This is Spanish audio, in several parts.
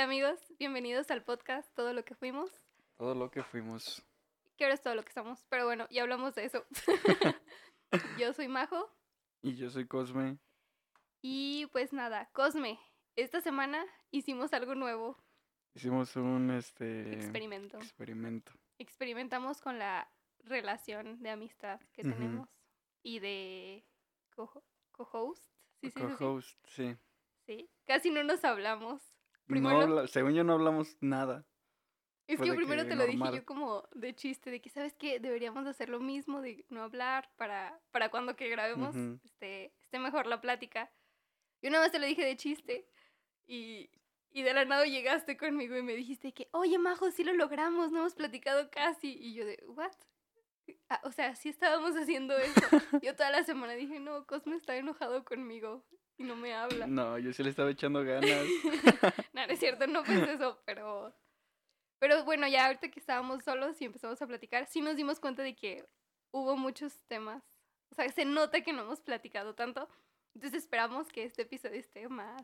Hola amigos, bienvenidos al podcast Todo lo que fuimos. Todo lo que fuimos. Que ahora es todo lo que somos, pero bueno, ya hablamos de eso. yo soy Majo. Y yo soy Cosme. Y pues nada, Cosme, esta semana hicimos algo nuevo. Hicimos un este experimento. Experimento. Experimentamos con la relación de amistad que tenemos y de co-host. sí, sí, co-host, sí. sí. casi no nos hablamos. Primero, según yo no hablamos nada. Es que primero te lo dije yo como de chiste, de que sabes que deberíamos hacer lo mismo, de no hablar para, para cuando que grabemos este, esté mejor la plática. Yo una vez te lo dije de chiste y, y de la nada llegaste conmigo y me dijiste que, oye Majo, sí lo logramos, no hemos platicado casi. Y yo de, ¿what? Ah, o sea, sí estábamos haciendo eso. Yo toda la semana dije, no, Cosme está enojado conmigo y no me habla. No, yo sí le estaba echando ganas. no, no es cierto, no pensé eso, pero... Pero bueno, ya ahorita que estábamos solos y empezamos a platicar, sí nos dimos cuenta de que hubo muchos temas. O sea, se nota que no hemos platicado tanto. Entonces esperamos que este episodio esté más...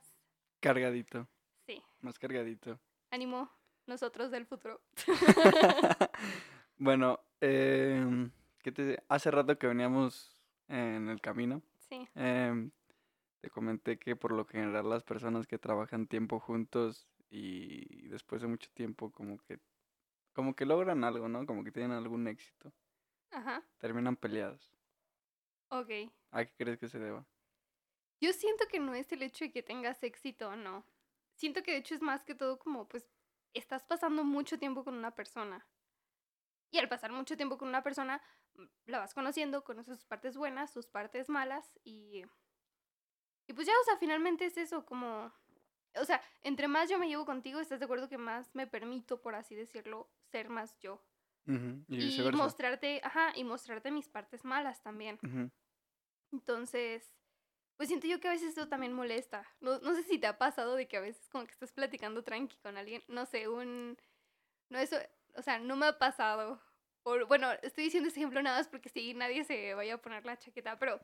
Cargadito. Sí. Más cargadito. Ánimo, nosotros del futuro. bueno, eh, ¿qué te... hace rato que veníamos en el camino. Sí. Em, te comenté que por lo general las personas que trabajan tiempo juntos y después de mucho tiempo como que como que logran algo, ¿no? Como que tienen algún éxito. Ajá. Terminan peleados. Ok. ¿A qué crees que se deba? Yo siento que no es el hecho de que tengas éxito o no. Siento que de hecho es más que todo como pues estás pasando mucho tiempo con una persona. Y al pasar mucho tiempo con una persona, mm, la vas conociendo, conoces sus partes buenas, sus partes malas y... Y pues ya, o sea, finalmente es eso, como o sea, entre más yo me llevo contigo, ¿estás de acuerdo que más me permito, por así decirlo, ser más yo? Y, mostrarte, ajá, y mostrarte mis partes malas también. Entonces, pues siento yo que a veces eso también molesta. No, no sé si te ha pasado de que a veces como que estás platicando tranqui con alguien, no sé, un... No, eso, o sea, no me ha pasado. bueno, estoy diciendo ese ejemplo nada más porque si nadie se vaya a poner la chaqueta, pero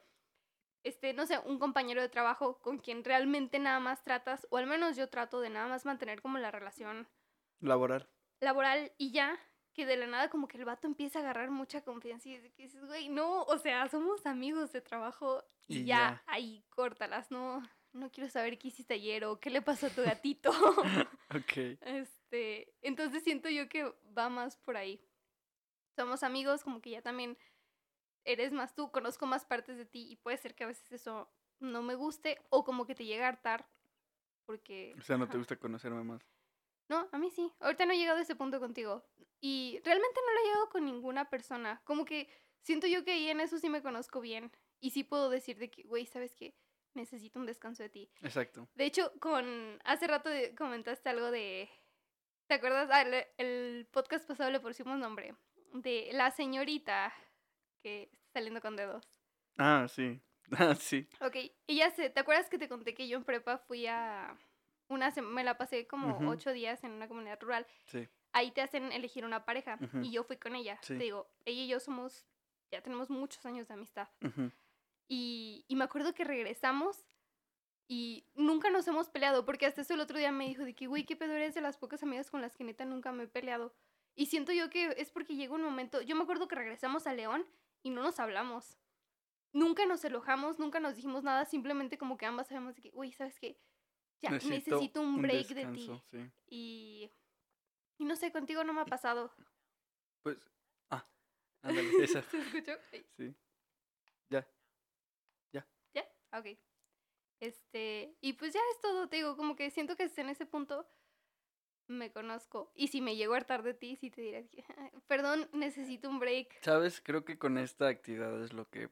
este, no sé, un compañero de trabajo con quien realmente nada más tratas, o al menos yo trato de nada más mantener como la relación laboral. Laboral y ya, que de la nada como que el vato empieza a agarrar mucha confianza y dices, güey, no, o sea, somos amigos de trabajo y, ya, ahí córtalas, no, no quiero saber qué hiciste ayer o qué le pasó a tu gatito. ok. Este, entonces siento yo que va más por ahí. Somos amigos, como que ya también eres más tú, conozco más partes de ti y puede ser que a veces eso no me guste o como que te llegue a hartar porque... O sea, no te gusta conocerme más. No, a mí sí. Ahorita no he llegado a ese punto contigo. Y realmente no lo he llegado con ninguna persona. Como que siento yo que ahí en eso sí me conozco bien. Y sí puedo decir de que, güey, ¿sabes qué? Necesito un descanso de ti. Exacto. De hecho, con... Hace rato comentaste algo de... ¿Te acuerdas? Ah, el, el podcast pasado le pusimos nombre. De la señorita que está saliendo con dedos. Ah, sí. Ah, sí. Ok, y ya sé, ¿te acuerdas que te conté que yo en prepa fui a una me la pasé como ocho días en una comunidad rural? Sí. Ahí te hacen elegir una pareja y yo fui con ella. Te digo, ella y yo somos, ya tenemos muchos años de amistad. y, y me acuerdo que regresamos y nunca nos hemos peleado, porque hasta eso el otro día me dijo de que, güey, qué pedo eres de las pocas amigas con las que neta nunca me he peleado. Y siento yo que es porque llegó un momento, yo me acuerdo que regresamos a León y no nos hablamos. Nunca nos elojamos, nunca nos dijimos nada, simplemente como que ambas sabemos que, uy, ¿sabes qué? Ya necesito, un break de ti. Y, y no sé, contigo no me ha pasado. Pues, ah, ándale, esa. ¿Se escuchó? Sí. Ya. Ya. ¿Ya? Ok. Este, y pues ya es todo, te digo, como que siento que en ese punto me conozco. Y si me llego a hartar de ti, sí te diré, perdón, necesito un break. Sabes, creo que con esta actividad es lo que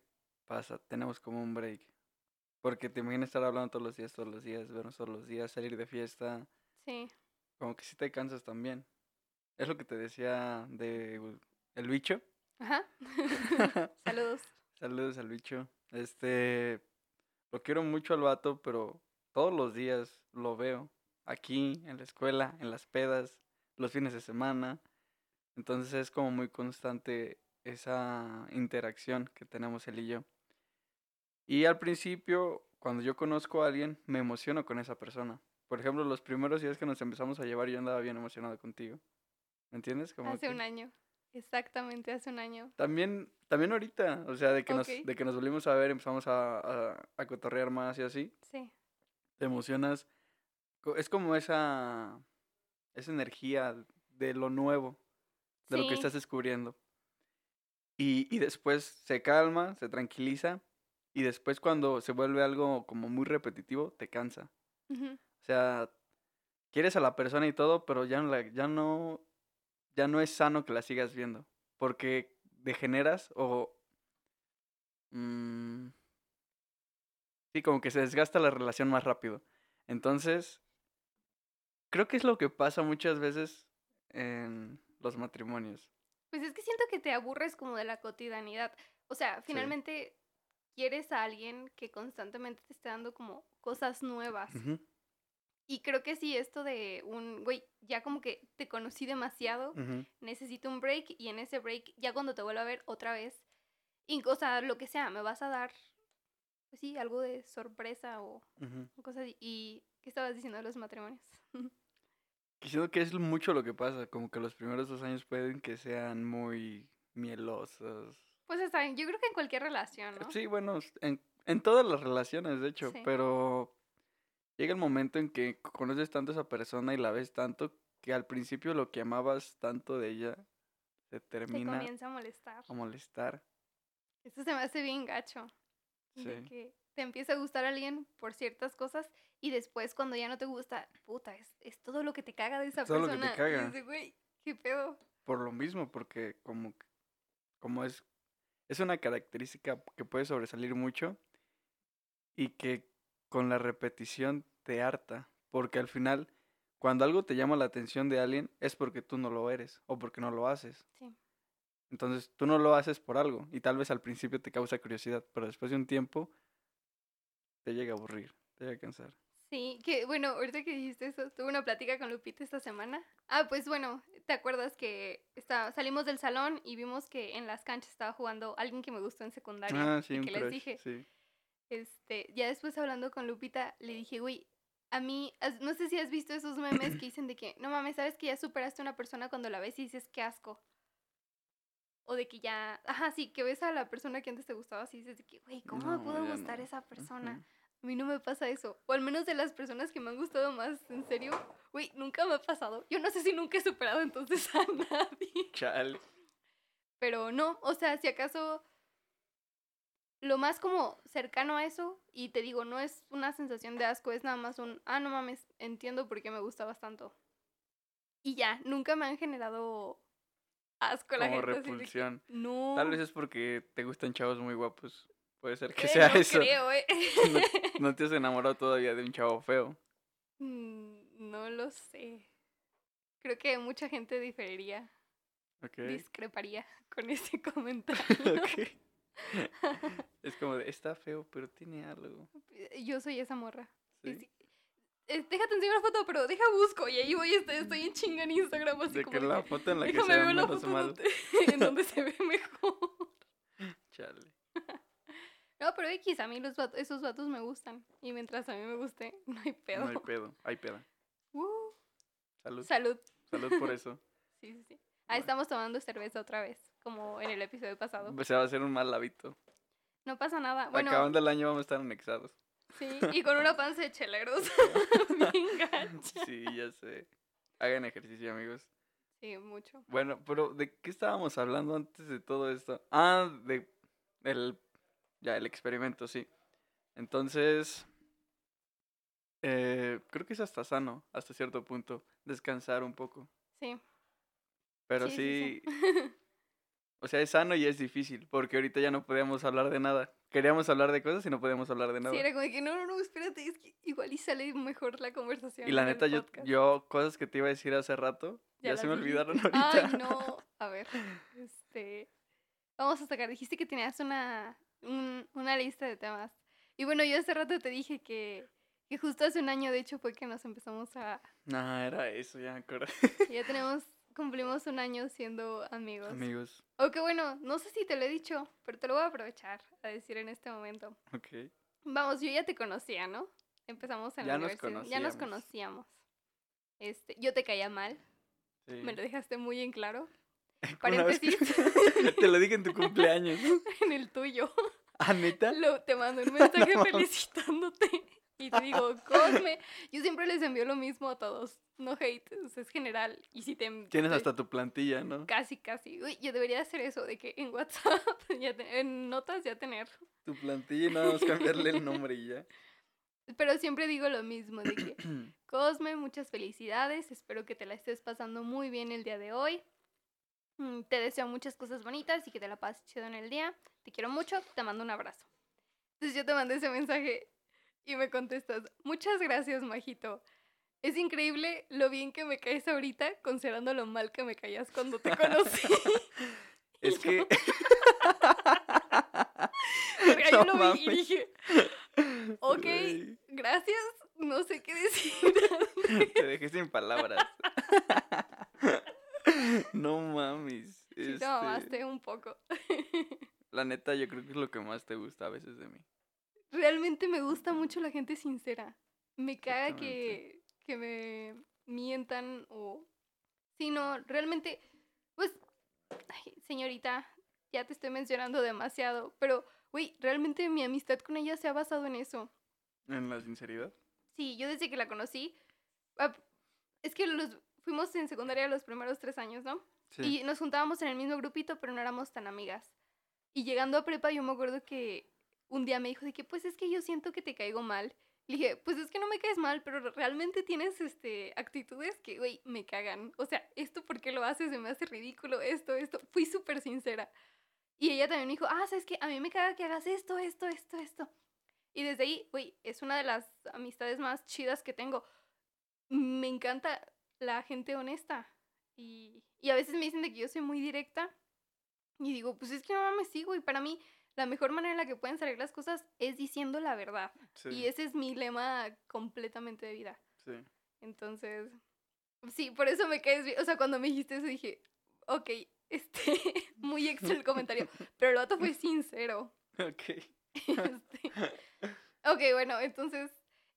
pasa. Tenemos como un break. Porque te imaginas estar hablando todos los días, todos los días, vernos todos los días, salir de fiesta. Sí. Como que sí te cansas también. Es lo que te decía de el bicho. Ajá. Saludos. Saludos al bicho. Este, lo quiero mucho al vato, pero todos los días lo veo aquí, en la escuela, en las pedas, los fines de semana. Entonces es como muy constante esa interacción que tenemos él y yo. Y al principio, cuando yo conozco a alguien, me emociono con esa persona, por ejemplo, los primeros días que nos empezamos a llevar yo andaba bien emocionado contigo. ¿Me entiendes? Como hace un año. Exactamente, hace un año. También, también ahorita, o sea, de que, nos, de que nos volvimos a ver, empezamos a, a, cotorrear más y así. Sí. Te emocionas. Es como esa, esa energía de lo nuevo, de lo que estás descubriendo. Y, y después se calma, se tranquiliza y después cuando se vuelve algo como muy repetitivo, te cansa. O sea, quieres a la persona y todo, pero ya no, ya no, ya no es sano que la sigas viendo. Porque degeneras o... Mmm, sí, como que se desgasta la relación más rápido. Entonces, creo que es lo que pasa muchas veces en los matrimonios. Pues es que siento que te aburres como de la cotidianidad. O sea, finalmente quieres a alguien que constantemente te esté dando como cosas nuevas. Y creo que sí, esto de un, güey, ya como que te conocí demasiado, necesito un break y en ese break, ya cuando te vuelva a ver otra vez, y, o sea, lo que sea, me vas a dar, pues sí, algo de sorpresa o, cosas así. ¿Y qué estabas diciendo de los matrimonios? Siento que es mucho lo que pasa, como que los primeros dos años pueden que sean muy mielosos. Pues está bien, yo creo que en cualquier relación, ¿no? Sí, bueno, en, en todas las relaciones, de hecho, pero llega el momento en que conoces tanto a esa persona y la ves tanto que al principio lo que amabas tanto de ella se termina. Te comienza a molestar. A molestar. Eso se me hace bien gacho. Sí. que te empieza a gustar alguien por ciertas cosas y después cuando ya no te gusta, puta, es, es todo lo que te caga de esa todo persona. Lo que te caga. güey, qué pedo. Por lo mismo, porque como, como es, es una característica que puede sobresalir mucho y que con la repetición te harta, porque al final, cuando algo te llama la atención de alguien, es porque tú no lo eres o porque no lo haces. Sí. Entonces, tú no lo haces por algo y tal vez al principio te causa curiosidad, pero después de un tiempo te llega a aburrir, te llega a cansar. Sí, que bueno, ahorita que dijiste eso, tuve una plática con Lupita esta semana. Ah, pues bueno, ¿te acuerdas que está, salimos del salón y vimos que en las canchas estaba jugando alguien que me gustó en secundaria? Ah, sí, y que les dije. Sí. Este, ya después hablando con Lupita, le dije, güey, a mí, no sé si has visto esos memes que dicen de que, no mames, sabes que ya superaste a una persona cuando la ves y dices, qué asco. O de que ya, ajá, sí, que ves a la persona que antes te gustaba así dices de que, güey, ¿cómo me pudo gustar esa persona? A mí no me pasa eso. O al menos de las personas que me han gustado más, en serio, güey, nunca me ha pasado. Yo no sé si nunca he superado entonces a nadie. Chale. Pero no, o sea, si acaso lo más como cercano a eso, y te digo, no es una sensación de asco, es nada más un, ah, no mames, entiendo por qué me gustabas tanto. Y ya, nunca me han generado asco la como repulsión. no. Tal vez es porque te gustan chavos muy guapos. Puede ser que sea eso. Creo, ¿eh? no, te has enamorado todavía de un chavo feo? Mm, no lo sé. Creo que mucha gente diferiría. Discreparía con ese comentario. es como de, está feo, pero tiene algo. Yo soy esa morra. ¿Sí? Eh, déjate enseñar una foto, pero deja busco. Y ahí voy, estoy, estoy en chinga en Instagram. Así de como que la foto en la que se ve la foto donde, en donde se ve mejor. Chale. No, pero X, a mí los esos vatos me gustan. Y mientras a mí me guste, no hay pedo. No hay pedo, hay peda. Uh. Salud. Salud. Salud por eso. sí, sí, sí. Ahí estamos tomando cerveza otra vez, como en el episodio pasado. Pues se va a hacer un mal hábito. No pasa nada. Bueno, Acabando el año vamos a estar anexados. Sí, y con una panza de cheleros. Bien Sí, ya sé. Hagan ejercicio, amigos. Sí, mucho. Bueno, pero ¿de qué estábamos hablando antes de todo esto? Ah, de el ya el experimento, sí. Entonces, eh, creo que es hasta sano, hasta cierto punto, descansar un poco. Sí. Pero sí, o sea, es sano y es difícil, porque ahorita ya no podíamos hablar de nada. Queríamos hablar de cosas y no podíamos hablar de nada. Sí, era como que no, no, no, espérate, es que igual y sale mejor la conversación. Y la neta, yo, yo, cosas que te iba a decir hace rato, ya, se me olvidaron ahorita. Ay, no, a ver, este, vamos a sacar, dijiste que tenías una, una lista de temas. Y bueno, yo hace rato te dije que, que justo hace un año, de hecho, fue que nos empezamos a... No, era eso, ya me acuerdo. Ya tenemos cumplimos un año siendo amigos. Amigos. Aunque bueno, no sé si te lo he dicho, pero te lo voy a aprovechar a decir en este momento. Ok. Vamos, yo ya te conocía, ¿no? empezamos en la universidad. Ya nos conocíamos. Este, yo te caía mal. Me lo dejaste muy en claro. Paréntesis. te lo dije en tu cumpleaños. en el tuyo. ¿Ah, neta? te mando un mensaje felicitándote. Y te digo, Cosme. Yo siempre les envío lo mismo a todos. No hate, es general. Y si te. Tienes hasta tu plantilla, ¿no? Casi, casi. Uy, yo debería hacer eso, de que en WhatsApp, en notas ya tener. Tu plantilla y nada más cambiarle el nombre y ya. Pero siempre digo lo mismo, de que Cosme, muchas felicidades. Espero que te la estés pasando muy bien el día de hoy. Mm, te deseo muchas cosas bonitas y que te la pases chido en el día. Te quiero mucho, te mando un abrazo. Entonces yo te mandé ese mensaje y me contestas, muchas gracias, Majito. Es increíble lo bien que me caes ahorita, considerando lo mal que me caías cuando te conocí. es que... yo lo vi y dije, ok, gracias, no sé qué decir. te dejé sin palabras. no mames. Sí, te este mamaste un poco. La neta, yo creo que es lo que más te gusta a veces de mí. Realmente me gusta mucho la gente sincera. Me caga que, que me mientan o... Sí, no, realmente, pues, señorita, ya te estoy mencionando demasiado, pero, güey, realmente mi amistad con ella se ha basado en eso. ¿En la sinceridad? Sí, yo desde que la conocí, es que los, fuimos en secundaria los primeros tres años, ¿no? Y nos juntábamos en el mismo grupito, pero no éramos tan amigas. Y llegando a prepa, yo me acuerdo que un día me dijo de que, pues es que yo siento que te caigo mal. Le dije, pues es que no me caes mal, pero realmente tienes este, actitudes que, güey, me cagan. O sea, esto por qué lo haces, se me hace ridículo, esto, esto. Fui súper sincera. Y ella también me dijo, ah, sabes que a mí me caga que hagas esto, esto, esto, esto. Y desde ahí, güey, es una de las amistades más chidas que tengo. Me encanta la gente honesta. Y, y a veces me dicen de que yo soy muy directa. Y digo, pues es que no me sigo. Y para mí, la mejor manera en la que pueden salir las cosas es diciendo la verdad. Y ese es mi lema completamente de vida. Sí. Entonces, sí, por eso me caes bien. O sea, cuando me dijiste eso dije, ok, este, muy extra el comentario. Pero el otro fue sincero. Ok. Este, ok, bueno, entonces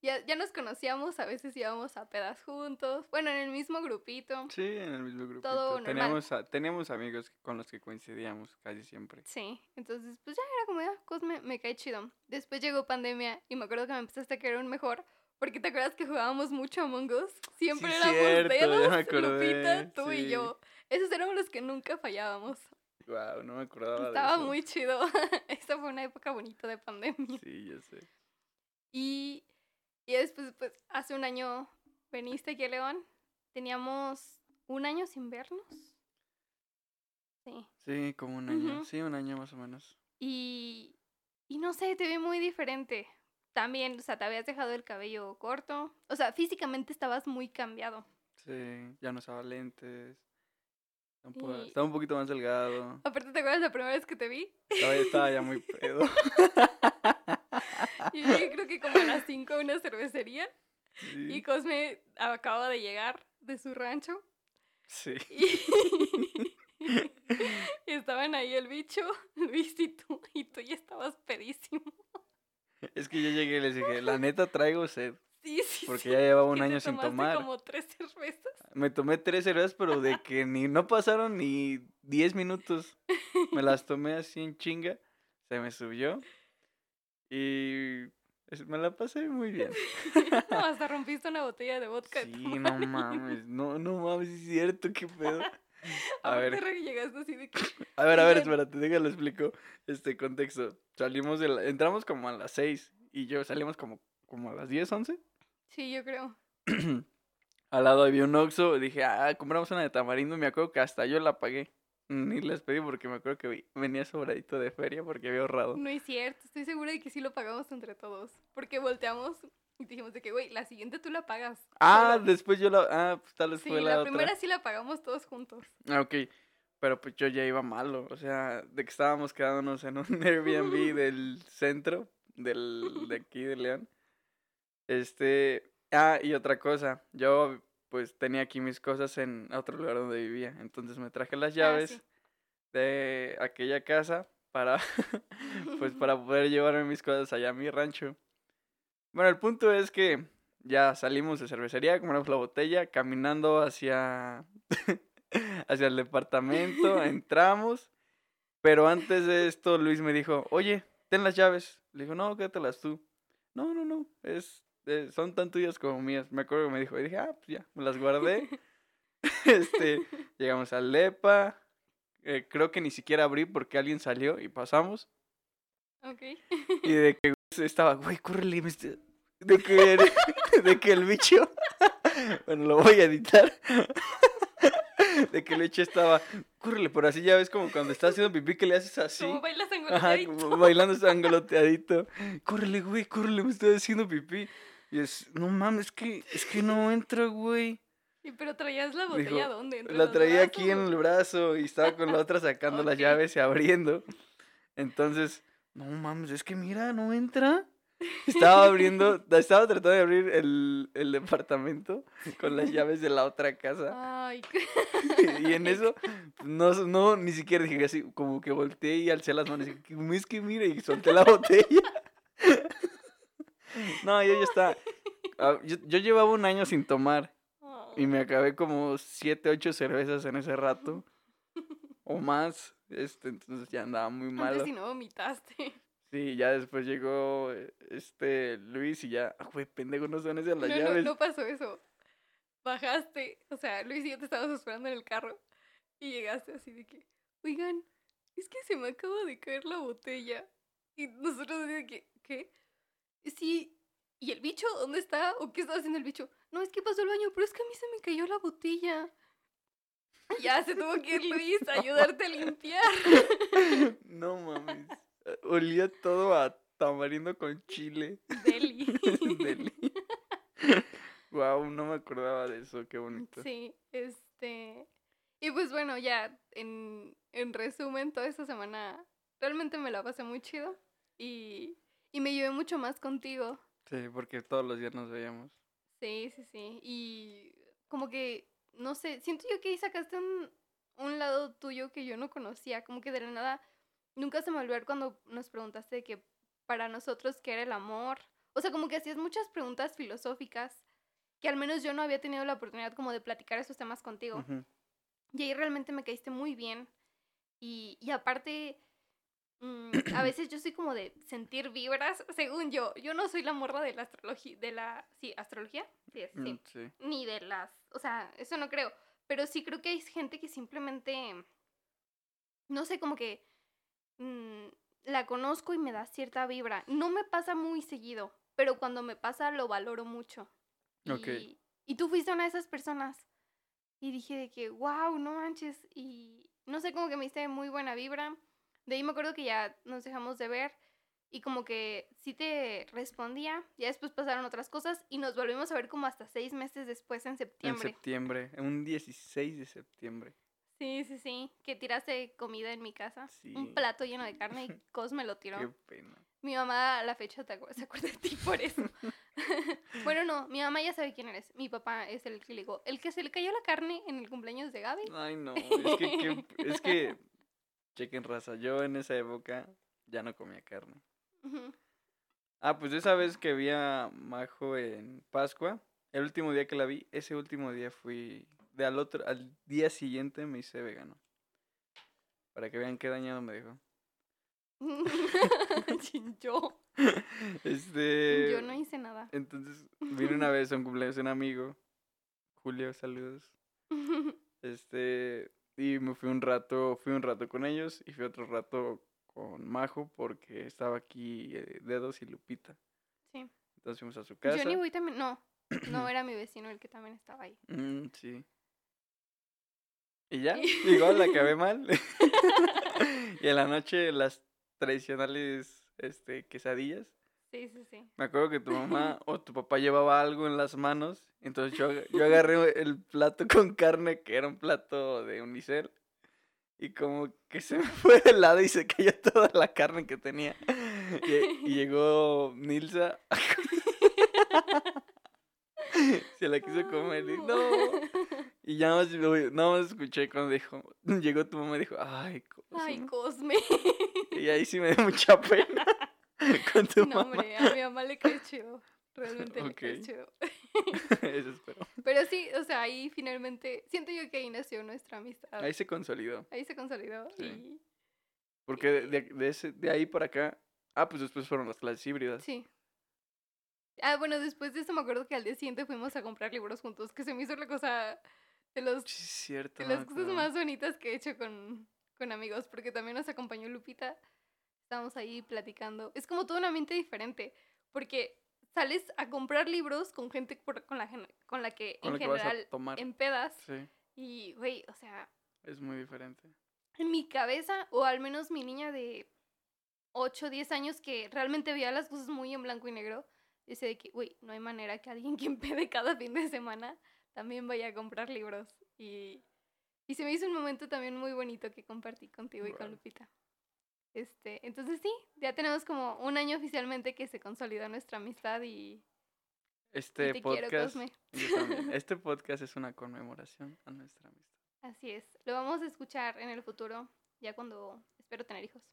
ya, ya nos conocíamos, a veces íbamos a pedas juntos, bueno, en el mismo grupito. Sí, en el mismo grupito. Todo teníamos, teníamos amigos con los que coincidíamos casi siempre. Sí, entonces pues ya era como, ya, Cosme, me cae chido. Después llegó pandemia y me acuerdo que me empezaste a querer un mejor, porque te acuerdas que jugábamos mucho a Among Us. Siempre éramos cierto, dedos, Lupita, tú y yo. Esos éramos los que nunca fallábamos. Wow, no me acordaba Estaba de eso. muy chido. Esa fue una época bonita de pandemia. Sí, ya sé. Y y después, pues, hace un año veniste aquí a León. Teníamos un año sin vernos. Sí. Sí, como un año. Sí, un año más o menos. Y, y no sé, te vi muy diferente. También, o sea, te habías dejado el cabello corto. O sea, físicamente estabas muy cambiado. Sí, ya no usaba lentes. Estaba un poquito más delgado. Aparte, ¿te acuerdas la primera vez que te vi? Estaba, estaba ya muy pedo. y yo creo que como a las 5 una cervecería. Y Cosme acaba de llegar de su rancho. Sí. Y, estaban ahí el bicho, Luis y tú, y tú ya estabas pedísimo. Es que yo llegué y les dije, la neta traigo sed. Sí, sí. Porque ya llevaba un año sin tomar. como tres cervezas. Me tomé tres cervezas, pero de que ni no pasaron ni diez minutos. Me las tomé así en chinga. Se me subió. Y me la pasé muy bien. no, hasta rompiste una botella de vodka. Sí, no mames, no, no mames, es cierto, qué pedo. A, ver. Llegaste así de A ver, a ver, espérate, déjalo explico este contexto. Salimos de la... entramos como a las seis y yo salimos como, como a las diez, once. Sí, yo creo. Al lado había un Oxxo, dije, ah, compramos una de tamarindo, me acuerdo que hasta yo la pagué. Ni les pedí porque me acuerdo que venía sobradito de feria porque había ahorrado. No es cierto, estoy segura de que sí lo pagamos entre todos. Porque volteamos y dijimos de que, güey, la siguiente tú la pagas. Ah, después yo la... Ah, pues tal vez sí, fue la, la primera sí la pagamos todos juntos. Ah, ok. Pero pues yo ya iba malo, o sea, de que estábamos quedándonos en un Airbnb del centro, del, de aquí de León. Este... Ah, y otra cosa, yo pues tenía aquí mis cosas en otro lugar donde vivía. Entonces me traje las ah, llaves de aquella casa para, pues para poder llevarme mis cosas allá a mi rancho. Bueno, el punto es que ya salimos de cervecería, compramos la botella, caminando hacia, hacia el departamento, entramos, pero antes de esto Luis me dijo, oye, ten las llaves. Le dijo, no, quédatelas tú. No, no, no, es, eh, son tan tuyas como mías. Me acuerdo que me dijo, y dije, ah, pues ya, me las guardé. este, llegamos al Lepa, eh, creo que ni siquiera abrí porque alguien salió y pasamos. Ok. Y de que estaba, güey, córrele, de que, de que el bicho, bueno, lo voy a editar, de que el bicho estaba, córrele, por así ya ves como cuando estás haciendo pipí que le haces así. Como bailas angoloteadito. Ajá, como bailando angoloteadito. Córrele, güey, córrele, me estoy haciendo pipí. Y es, no mames, es que, es que no entra, güey. ¿Y pero traías la botella dónde? La traía aquí en el brazo y estaba con la otra sacando las llaves y abriendo. Entonces, no mames, es que mira, no entra. Estaba abriendo, estaba tratando de abrir el, el departamento con las llaves de la otra casa. Ay, y en eso, no, no, ni siquiera dije así, como que volteé y alcé las manos y dije, es que mire, y solté la botella. no, yo ya estaba, ah, yo, yo llevaba un año sin tomar y me acabé como siete, ocho cervezas en ese rato. O más. Este, entonces ya andaba muy malo. Antes si no vomitaste. Sí, ya después llegó eh, este Luis y ya, ah, güey, pendejo, no son esas las no, llaves. No, no pasó eso. Bajaste, o sea, Luis y yo te estábamos esperando en el carro y llegaste así de que, oigan, es que se me acaba de caer la botella. Y nosotros de que, ¿qué? Sí, ¿y el bicho dónde está? ¿O qué estaba haciendo el bicho? No, es que pasó el baño, pero es que a mí se me cayó la botella. Ya se tuvo que ir Luis a ayudarte a limpiar. No mames. Olía todo a tamarindo con chile. Deli. Deli. Wow, no me acordaba de eso, qué bonito. Sí, este. Y pues bueno, ya en, en resumen, toda esta semana realmente me la pasé muy chido y, y me llevé mucho más contigo. Sí, porque todos los días nos veíamos. Sí, sí, sí. Y como que, no sé, siento yo que ahí sacaste un, un lado tuyo que yo no conocía, como que de la nada nunca se me olvidó cuando nos preguntaste que para nosotros qué era el amor. O sea, como que hacías muchas preguntas filosóficas que al menos yo no había tenido la oportunidad como de platicar esos temas contigo. Y ahí realmente me caíste muy bien. Y, y aparte, mm, a veces yo soy como de sentir vibras, según yo. Yo no soy la morra de la astrología, de la, sí, astrología, sí, sí. Mm, sí. Ni de las, o sea, eso no creo. Pero sí creo que hay gente que simplemente, no sé, como que Mm, la conozco y me da cierta vibra. No me pasa muy seguido, pero cuando me pasa lo valoro mucho. Y, y tú fuiste una de esas personas. Y dije de que, wow, no manches. Y no sé, como que me hice muy buena vibra. De ahí me acuerdo que ya nos dejamos de ver. Y como que sí te respondía. Ya después pasaron otras cosas. Y nos volvimos a ver como hasta seis meses después, en septiembre. En septiembre, un 16 de septiembre. Sí, sí, sí. Que tiraste comida en mi casa. Un plato lleno de carne y Cosme lo tiró. Qué pena. Mi mamá a la fecha se acuerda de ti por eso. bueno, no, mi mamá ya sabe quién eres. Mi papá es el que le digo, el que se le cayó la carne en el cumpleaños de Gaby. Ay, no, es que, es que, chequen raza, yo en esa época ya no comía carne. Ah, pues esa vez que vi a Majo en Pascua, el último día que la vi, ese último día fui de al otro, al día siguiente me hice vegano. Para que vean qué dañado me dejó. yo. Este. Yo no hice nada. Entonces, vine una vez a un cumpleaños de un amigo. Julio, saludos. Este. Y me fui un rato, fui un rato con ellos y fui otro rato con Majo porque estaba aquí eh, Dedos y Lupita. Sí. Entonces fuimos a su casa. Yo ni voy también, no, no era mi vecino el que también estaba ahí. Mm, sí. Y ya, igual la acabé mal. y en la noche las tradicionales este, quesadillas. Sí, sí, sí. Me acuerdo que tu mamá o tu papá llevaba algo en las manos. Entonces yo, yo agarré el plato con carne, que era un plato de unicel. Y como que se me fue de lado y se cayó toda la carne que tenía. Y, y llegó Nilsa. Se la quiso comer y no. Y ya más, no más escuché cuando dijo, llegó tu mamá y dijo, ay, Cosme. Ay, Cosme. Y ahí sí me dio mucha pena con tu no, mamá. hombre, a mi mamá le cae chido. Realmente le chido. Eso espero. Pero sí, o sea, ahí finalmente, siento yo que ahí nació nuestra amistad. Ahí se consolidó. Ahí se consolidó y... Porque de, de, ese, de ahí para acá, ah, pues después fueron las clases híbridas. Sí. Ah, bueno, después de eso me acuerdo que al día siguiente fuimos a comprar libros juntos, que se me hizo la cosa de los... cierto. De las cosas más bonitas que he hecho con, con amigos, porque también nos acompañó Lupita. Estábamos ahí platicando. Es como todo un ambiente diferente, porque sales a comprar libros con gente con la, con la que en general en pedas. Sí. Y, güey, o sea... Es muy diferente. En mi cabeza, o al menos mi niña de 8, 10 años que realmente veía las cosas muy en blanco y negro, dice de que, güey, no hay manera que alguien que empede cada fin de semana también vaya a comprar libros. Y, y se me hizo un momento también muy bonito que compartí contigo y con Lupita. Este, entonces sí, ya tenemos como un año oficialmente que se consolidó nuestra amistad y, este podcast, este podcast es una conmemoración a nuestra amistad. Así es, lo vamos a escuchar en el futuro, ya cuando espero tener hijos.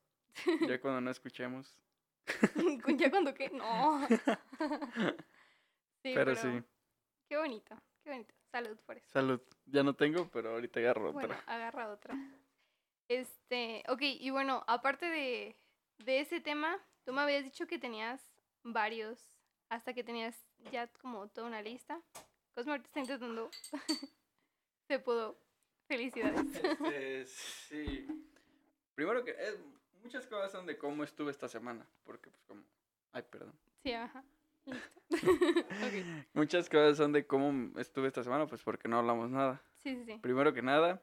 Ya cuando no escuchemos. ya cuando qué, no. sí, pero, sí. Qué bonito, qué bonito. Salud por eso. Salud. Ya no tengo, pero ahorita agarro otra. Agarra otra. Este, ok, y bueno, aparte de, de ese tema, tú me habías dicho que tenías varios, hasta que tenías ya como toda una lista. Cosmo ahorita está intentando. Se pudo. Felicidades. Este, sí. Primero que eh, muchas cosas son de cómo estuve esta semana, porque pues como... Ay, perdón. Sí, ajá. Muchas cosas son de cómo estuve esta semana, pues porque no hablamos nada. Sí, sí, sí. Primero que nada,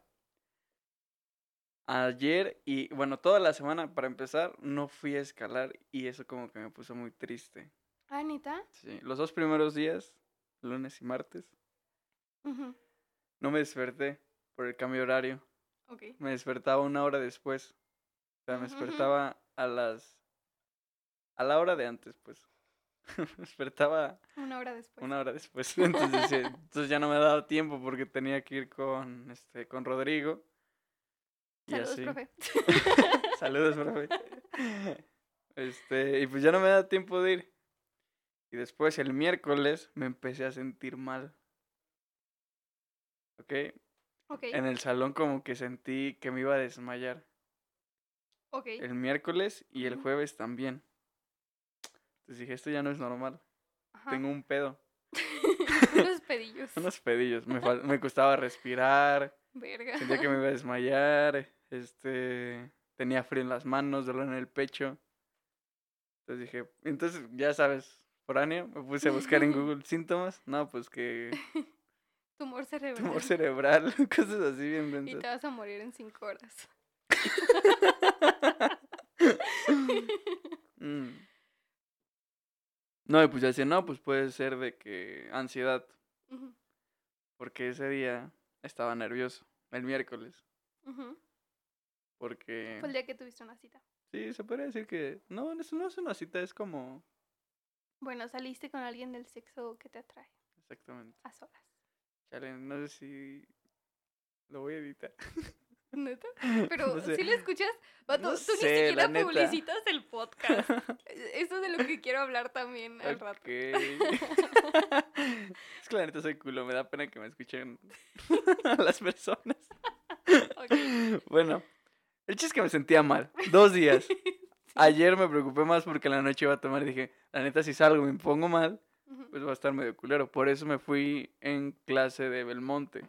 ayer y bueno, toda la semana para empezar no fui a escalar y eso como que me puso muy triste. ¿Anita? Sí, los dos primeros días, lunes y martes, no me desperté por el cambio horario. Okay. Me despertaba una hora después. O sea, me despertaba a las... a la hora de antes, pues. me despertaba... Una hora después. Una hora después. Entonces, entonces ya no me daba tiempo porque tenía que ir con, este, con Rodrigo. Saludos, profe. Saludos, profe. Este, y pues ya no me da tiempo de ir. Y después el miércoles me empecé a sentir mal. ¿Ok? Ok. En el salón como que sentí que me iba a desmayar. Ok. El miércoles y el jueves también. Entonces dije, esto ya no es normal. Tengo un pedo. Unos pedillos. Unos pedillos. Me, me costaba respirar. Verga. Sentía que me iba a desmayar. Este, tenía frío en las manos, dolor en el pecho. Entonces dije, entonces ya sabes, foráneo, me puse a buscar en Google síntomas. No, pues que... Tumor cerebral. Tumor cerebral, cosas así bien pensadas. Y te vas a morir en cinco horas. Mm. No, y pues ya decía, no, pues puede ser de que ansiedad. Porque ese día estaba nervioso, el miércoles. Porque... Fue el día que tuviste una cita. Sí, se podría decir que... No, eso no es una cita, es como... Bueno, saliste con alguien del sexo que te atrae. Exactamente. A solas. Chale, no sé si... Lo voy a editar. ¿Neta? Pero si le escuchas, tú ni siquiera publicitas el podcast. Eso es de lo que quiero hablar también al rato. es que la neta soy culo, me da pena que me escuchen las personas. Bueno, el chiste es que me sentía mal. Dos días. Ayer me preocupé más porque la noche iba a tomar y dije, la neta, si salgo y me pongo mal, pues va a estar medio culero. Por eso me fui en clase de Belmonte.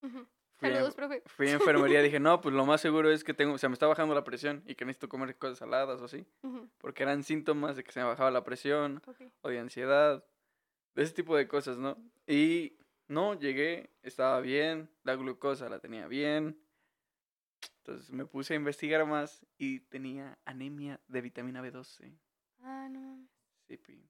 Fui Saludos, profe. Fui a enfermería y dije, no, pues lo más seguro es que tengo, o sea, me está bajando la presión y que necesito comer cosas saladas o así. Porque eran síntomas de que se me bajaba la presión o de ansiedad, de ese tipo de cosas, ¿no? Y no, llegué, estaba bien, la glucosa la tenía bien. Entonces me puse a investigar más y tenía anemia de vitamina B12. Ah, no. Sí, pi.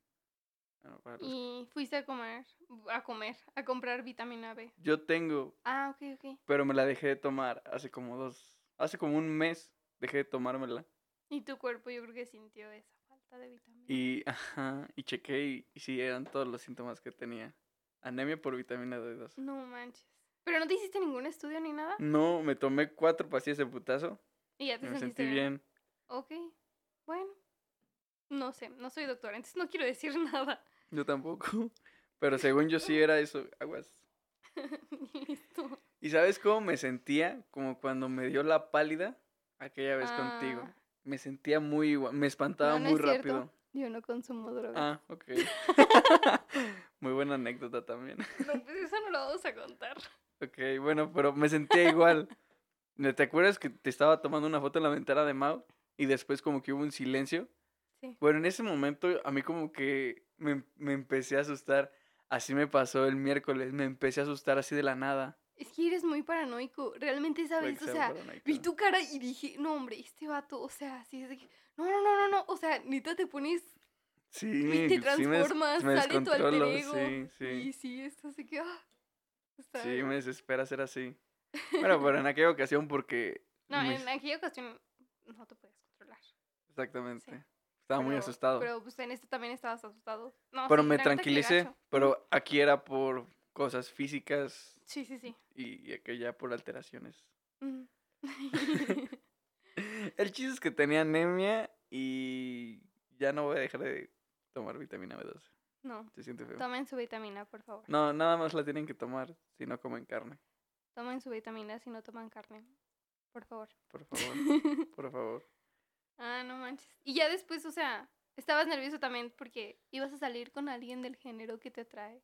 y fuiste a comer, a comer, a comprar vitamina B. Yo tengo. Ah, ok, ok. Pero me la dejé de tomar hace como dos, hace como un mes dejé de tomármela. Y tu cuerpo yo creo que sintió esa falta de vitamina. Y, ajá, y chequé y, y sí, eran todos los síntomas que tenía. Anemia por vitamina D2. No manches. ¿Pero no te hiciste ningún estudio ni nada? No, me tomé cuatro pastillas de putazo. Y ya te me sentí bien. Ok, bueno. No sé, no soy doctora, entonces no quiero decir nada. Yo tampoco. Pero según yo sí era eso, aguas. Listo. ¿Y sabes cómo me sentía? Como cuando me dio la pálida aquella vez contigo. Ah. Me sentía muy igual, me espantaba muy rápido. Yo no consumo drogas. Ah, ok. muy buena anécdota también. No, pues eso no lo vamos a contar. Ok, bueno, pero me sentía igual. ¿Te acuerdas que te estaba tomando una foto en la ventana de Mao? Y después como que hubo un silencio. Sí. Bueno, en ese momento a mí como que me, me empecé a asustar. Así me pasó el miércoles, me empecé a asustar así de la nada. Es que eres muy paranoico, realmente sabes, o sea, vi tu cara y dije, no hombre, este vato, o sea, así es de que, no, no, no, no, no, o sea, neta te pones, sí, y te transformas, sale tu alter ego, sí, sí. y sí, esto así que, Sí, me desespera ser así. Bueno, pero en aquella ocasión porque... No, en aquella ocasión no te puedes controlar. Exactamente. Estaba muy asustado. Pero pues en este también estabas asustado. No, pero me tranquilicé, pero aquí era por cosas físicas. Sí, sí, sí. Y, aquella por alteraciones. El chiste es que tenía anemia y ya no voy a dejar de tomar vitamina B12. No. Se siente feo. Tomen su vitamina, por favor. No, nada más la tienen que tomar si no comen carne. Tomen su vitamina si no toman carne. Por favor. Por favor. por favor. Ah, no manches. Y ya después, o sea, estabas nervioso también porque ibas a salir con alguien del género que te atrae.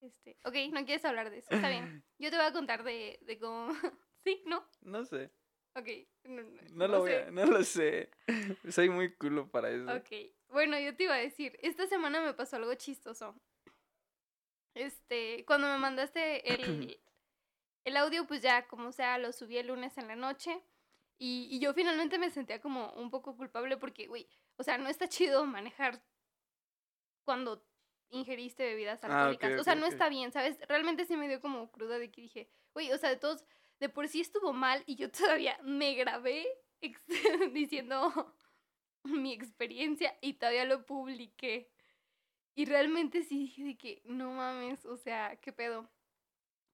Este, ok, no quieres hablar de eso. Está bien. Yo te voy a contar de, de cómo. ¿Sí? ¿No? No sé. Ok. No, lo voy a, no lo sé. Soy muy culo para eso. Ok. Bueno, yo te iba a decir, esta semana me pasó algo chistoso. Este, cuando me mandaste el, el audio, pues ya, como sea, lo subí el lunes en la noche. Y, y yo finalmente me sentía como un poco culpable porque, güey, o sea, no está chido manejar cuando ingeriste bebidas ah, alcohólicas. o sea, no está bien, ¿sabes? Realmente sí me dio como cruda de que dije, güey, o sea, de todos, de por sí estuvo mal y yo todavía me grabé diciendo mi experiencia y todavía lo publiqué. Y realmente sí dije de que, no mames, o sea, ¿qué pedo?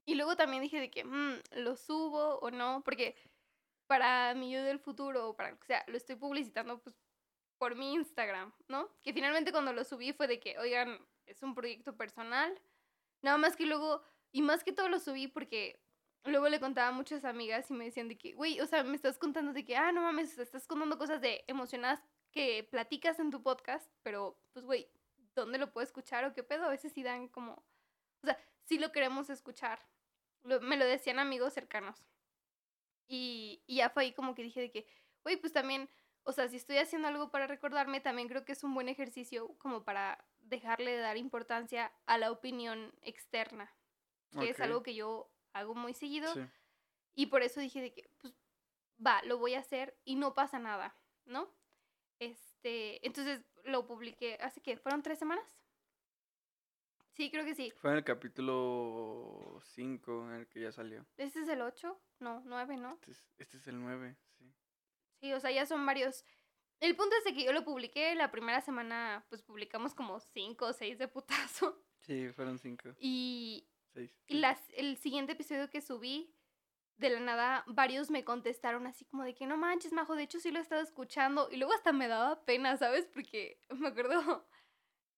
Y luego también dije de que, mmm, lo subo o no, porque para mi yo del futuro, o para que sea, lo estoy publicitando pues por mi Instagram, ¿no? Que finalmente cuando lo subí fue de que, oigan, es un proyecto personal. Nada más que luego, y más que todo lo subí porque luego le contaba a muchas amigas y me decían de que, güey, o sea, me estás contando de que, ah, no mames, estás contando cosas de emocionadas que platicas en tu podcast, pero pues, güey, ¿dónde lo puedo escuchar o qué pedo? A veces sí dan como, o sea, sí lo queremos escuchar. me lo decían amigos cercanos. Y, y ya fue ahí como que dije de que, güey, pues también, o sea, si estoy haciendo algo para recordarme, también creo que es un buen ejercicio como para dejarle de dar importancia a la opinión externa, que es algo que yo hago muy seguido. Y por eso dije de que, pues, va, lo voy a hacer y no pasa nada, ¿no? Este, entonces lo publiqué hace que, ¿fueron tres semanas? Sí, creo que sí. Fue en el capítulo 5 en el que ya salió. ¿Este es el 8? No, 9, ¿no? Este es, este es el 9, sí. Sí, o sea, ya son varios el punto es de que yo lo publiqué la primera semana, pues publicamos como cinco o seis de putazo. Sí, fueron cinco. Y, y las, el siguiente episodio que subí, de la nada, varios me contestaron así como de que no manches, Majo, de hecho sí lo he estado escuchando. Y luego hasta me daba pena, ¿sabes? Porque me acuerdo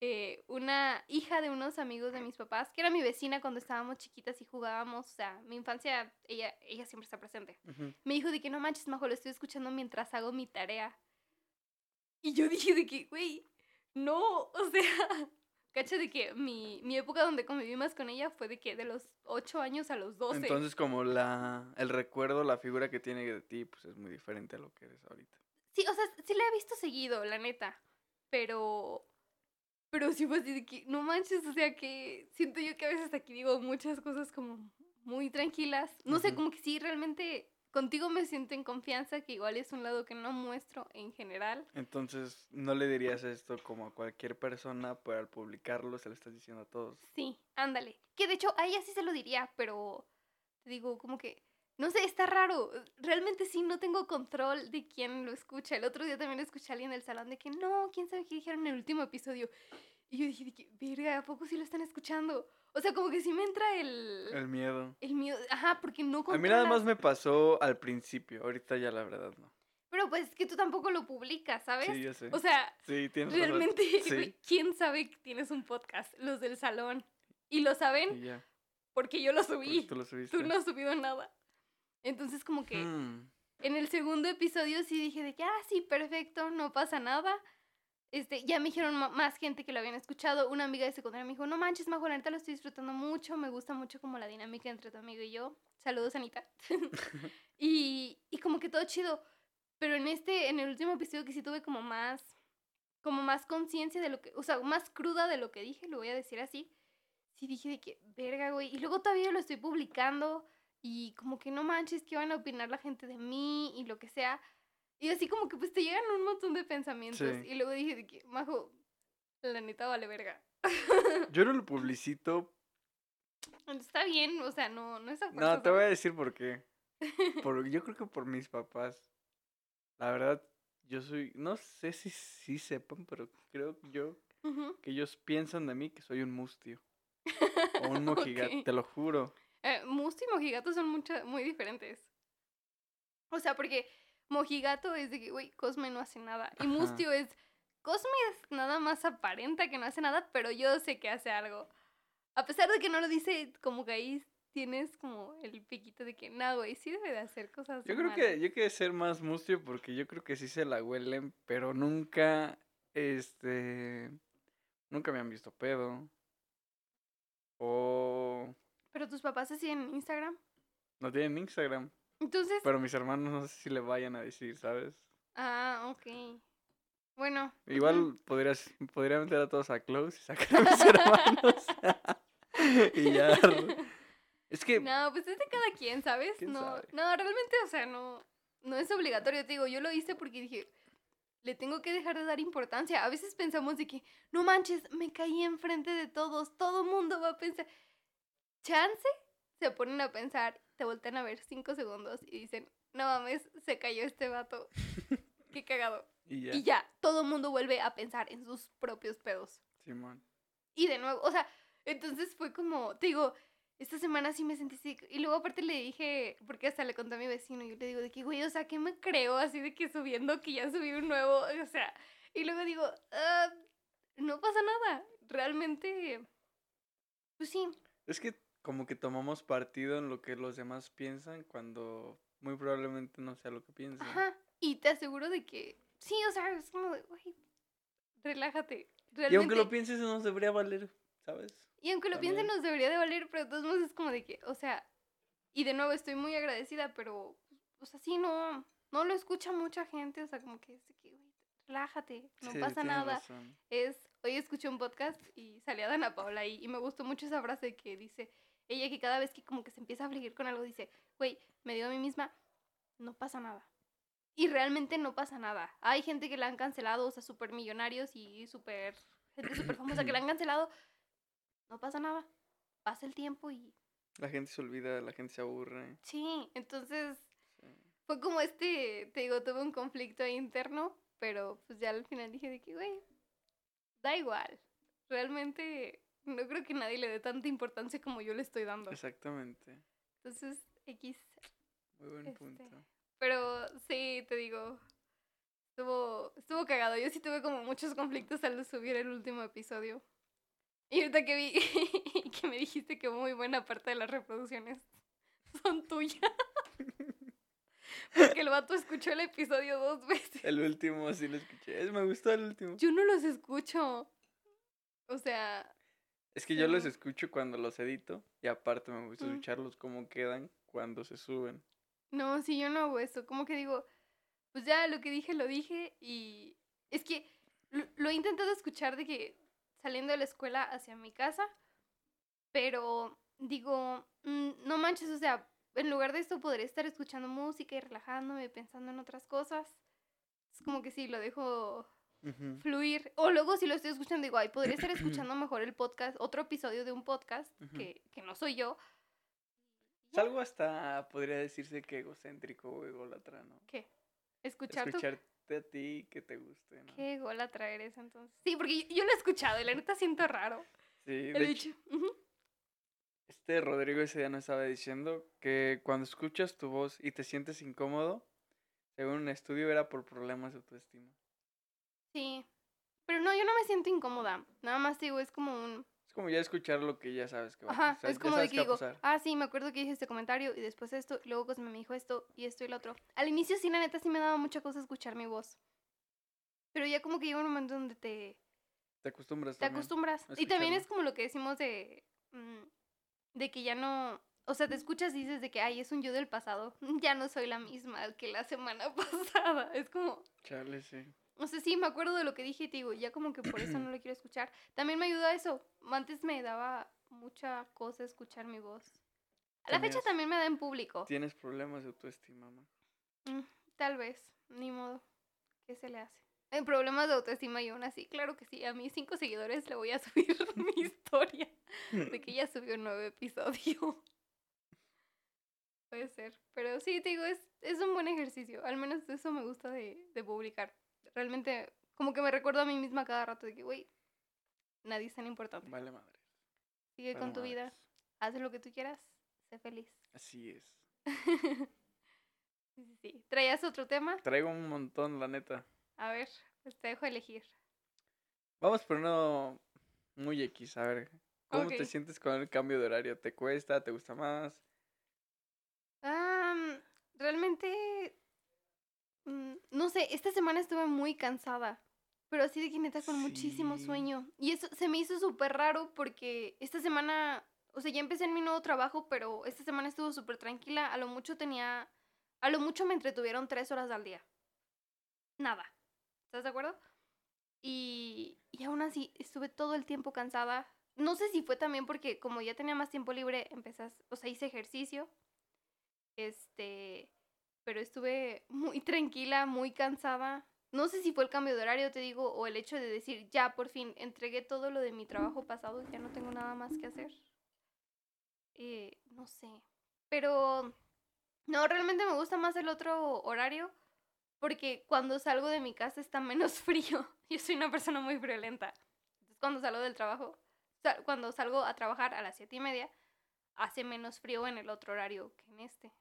eh, una hija de unos amigos de mis papás, que era mi vecina cuando estábamos chiquitas y jugábamos, o sea, mi infancia, ella, ella siempre está presente. Me dijo de que no manches, Majo, lo estoy escuchando mientras hago mi tarea. Y yo dije de que, güey, no, o sea, cacha de que mi, mi época donde conviví más con ella fue de que de los 8 años a los 12. Entonces como la, el recuerdo, la figura que tiene de ti, pues es muy diferente a lo que eres ahorita. Sí, o sea, sí la he visto seguido, la neta, pero... Pero sí fue así de que, no manches, o sea que siento yo que a veces aquí digo muchas cosas como muy tranquilas. No sé, como que sí, realmente contigo me siento en confianza, que igual es un lado que no muestro en general. Entonces, ¿no le dirías esto como a cualquier persona, pero al publicarlo se lo estás diciendo a todos? Sí, ándale. Que de hecho a ella sí se lo diría, pero te digo, como que, no sé, está raro. Realmente sí, no tengo control de quién lo escucha. El otro día también escuché a alguien en el salón de que no, quién sabe qué dijeron en el último episodio. Y yo dije, verga, ¿a poco sí lo están escuchando? O sea, como que sí me entra el... El miedo. El miedo, ajá, porque no A mí nada más me pasó al principio, ahorita ya la verdad no. Pero pues es que tú tampoco lo publicas, ¿sabes? Sí, yo sé. O sea, sí, realmente, Sí. ¿quién sabe que tienes un podcast? Los del salón. Y lo saben Y ya, porque yo lo porque subí. tú lo subiste. Tú no has subido nada. Entonces como que Hmm, en el segundo episodio sí dije de que, ah, sí, perfecto, no pasa nada. Este, ya me dijeron más gente que lo habían escuchado. Una amiga de secundaria me dijo, no manches, Majo, neta lo estoy disfrutando mucho. Me gusta mucho como la dinámica entre tu amigo y yo. Saludos, Anita. y, y como que todo chido. Pero en este, en el último episodio que sí tuve como más, como más conciencia de lo que, o sea, más cruda de lo que dije, lo voy a decir así. Sí dije de que, verga, güey. Y luego todavía lo estoy publicando. Y como que no manches, que van a opinar la gente de mí y lo que sea. Y así como que pues te llegan un montón de pensamientos. Sí. Y luego dije de que, Majo, la neta vale verga. Yo no lo publicito. Está bien, o sea, no, no es a No, te voy a decir por qué. Por, yo creo que por mis papás. La verdad, yo soy. No sé si sí sepan, pero creo yo que ellos piensan de mí que soy un mustio. O un mojigato, te lo juro. Eh, Musto y mojigato son mucha- muy diferentes. O sea, porque mojigato es de que, güey, Cosme no hace nada. Y mustio es, Cosme es nada más aparenta que no hace nada, pero yo sé que hace algo. A pesar de que no lo dice, como que ahí tienes como el piquito de que, no, güey, sí debe de hacer cosas Yo creo que malas". yo quiero ser más mustio porque yo creo que sí se la huelen, pero nunca, este, nunca me han visto pedo. O Pero tus papás así en Instagram. no tienen Instagram, Entonces, pero mis hermanos no sé si le vayan a decir, ¿sabes? ah, ok. Bueno. Igual podrías, podría meter a todos a Close y sacar a mis hermanos. y ya. Es que No, pues es de cada quien, ¿sabes? ¿Quién No, sabe? no, realmente, o sea, no, no es obligatorio. Te digo, yo lo hice porque dije, le tengo que dejar de dar importancia. A veces pensamos de que, no manches, me caí enfrente de todos, todo mundo va a pensar. Chance, se ponen a pensar, te voltean a ver cinco segundos y dicen, no mames, se cayó este vato. Qué cagado. y ya. Y ya, todo mundo vuelve a pensar en sus propios pedos. Simón. Y de nuevo, o sea, entonces fue como, te digo, esta semana sí me sentí así. Y luego aparte le dije, porque hasta le conté a mi vecino, yo le digo de que, güey, o sea, ¿qué me creo así de que subiendo que ya subí un nuevo? O sea, y luego digo, "Ah, no pasa nada. Realmente, pues sí. Es que como que tomamos partido en lo que los demás piensan cuando muy probablemente no sea lo que piensan. Ajá. Y te aseguro de que, sí, o sea, es como de, güey, relájate. Y aunque lo pienses, no nos debería valer, ¿sabes? Y aunque lo También. nos debería de valer, pero de todos modos es como de que, o sea, y de nuevo estoy muy agradecida, pero, o sea, sí, no, no lo escucha mucha gente, o sea, como que es de que, güey, relájate, no Sí, pasa nada. razón. Es, hoy escuché un podcast y salía Dana Paula ahí, y me gustó mucho esa frase que dice, ella que cada vez que como que se empieza a afligir con algo, dice, güey, me digo a mí misma, no pasa nada. Y realmente no pasa nada. Hay gente que la han cancelado, o sea, súper millonarios y súper, gente súper famosa que la han cancelado. No pasa nada. Pasa el tiempo y La gente se olvida, la gente se aburre. sí. Entonces sí. fue como este, te digo, tuve un conflicto interno, pero pues ya al final dije de que, güey, da igual. Realmente no creo que nadie le dé tanta importancia como yo le estoy dando. Exactamente. Entonces, X. Muy buen Este, punto. Pero sí, te digo, estuvo, estuvo cagado. Yo sí tuve como muchos conflictos al subir el último episodio. Y ahorita que vi que me dijiste que muy buena parte de las reproducciones son tuyas. Porque el vato escuchó el episodio dos veces. El último sí lo escuché. Es, me gustó el último. Yo no los escucho. O sea, Es que yo los escucho cuando los edito y aparte me gusta Mm. escucharlos cómo quedan cuando se suben. no, sí, yo no hago eso. Como que digo, pues ya lo que dije, lo dije. Y es que lo, lo he intentado escuchar de que saliendo de la escuela hacia mi casa. Pero digo, mm, no manches, o sea, en lugar de esto podría estar escuchando música y relajándome, pensando en otras cosas. Es como que sí, lo dejo Fluir. O luego si lo estoy escuchando, digo, ay, podría estar escuchando mejor el podcast, otro episodio de un podcast que, que no soy yo. Es algo hasta, podría decirse que egocéntrico o ególatra, ¿no? ¿Qué? Escuchar tu... Escucharte a ti que te guste, ¿no? Qué ególatra eres entonces. Sí, porque yo, yo lo he escuchado y la neta siento raro. Sí, El de hecho. este Rodrigo ese día nos estaba diciendo que cuando escuchas tu voz y te sientes incómodo, Según un estudio era por problemas de autoestima. Sí. Pero no, yo no me siento incómoda. Nada más digo, es como un... Es como ya escuchar lo que ya sabes que va a pasar. es como de que digo, ah, sí, me acuerdo que dije este comentario y después esto, y luego Cosme me dijo esto y esto y lo otro. Al inicio sí, la neta, sí me daba mucha cosa escuchar mi voz. Pero ya como que llega un momento donde te... Te acostumbras. Te acostumbras. Y también es como lo que decimos de... Mm, de que ya no... O sea, te escuchas y dices de que, ay, es un yo del pasado. Ya no soy la misma que la semana pasada. Es como... Chale, sí. O sea, sí, me acuerdo de lo que dije y te digo, ya como que por eso no lo quiero escuchar. También me ayuda eso. Antes me daba mucha cosa escuchar mi voz. A la fecha también me da en público. ¿Tienes problemas de autoestima, mamá? Mm, tal vez, ni modo. ¿Qué se le hace? En problemas de autoestima y aún así, claro que sí. A mis cinco seguidores le voy a subir mi historia de que ya subió un nuevo episodio. Puede ser. Pero sí, te digo, es, es un buen ejercicio. Al menos eso me gusta de, de publicar realmente como que me recuerdo a mí misma cada rato de que, güey, nadie es tan importante. Vale madre. Sigue con tu vida, haz lo que tú quieras, sé feliz. Así es. sí, sí, sí. ¿Traías otro tema? Traigo un montón, la neta. A ver, pues te dejo elegir. Vamos por uno muy X, a ver. ¿Cómo te sientes con el cambio de horario? ¿Te cuesta? ¿Te gusta más? realmente Mm, no sé, esta semana estuve muy cansada, pero así de que neta con muchísimo sueño. Y eso se me hizo súper raro porque esta semana, o sea, ya empecé en mi nuevo trabajo, pero esta semana estuvo súper tranquila. A lo mucho tenía, a lo mucho me entretuvieron tres horas al día. Nada. ¿Estás de acuerdo? Y, y aún así estuve todo el tiempo cansada. No sé si fue también porque como ya tenía más tiempo libre, empecé, o sea, hice ejercicio. Este, pero estuve muy tranquila, muy cansada. No sé si fue el cambio de horario, te digo, o el hecho de decir, ya, por fin, entregué todo lo de mi trabajo pasado, ya no tengo nada más que hacer. Eh, no sé. Pero, no, realmente me gusta más el otro horario, porque cuando salgo de mi casa está menos frío. Yo soy una persona muy friolenta. Entonces, cuando salgo del trabajo, cuando salgo a trabajar a las siete y media, hace menos frío en el otro horario que en este.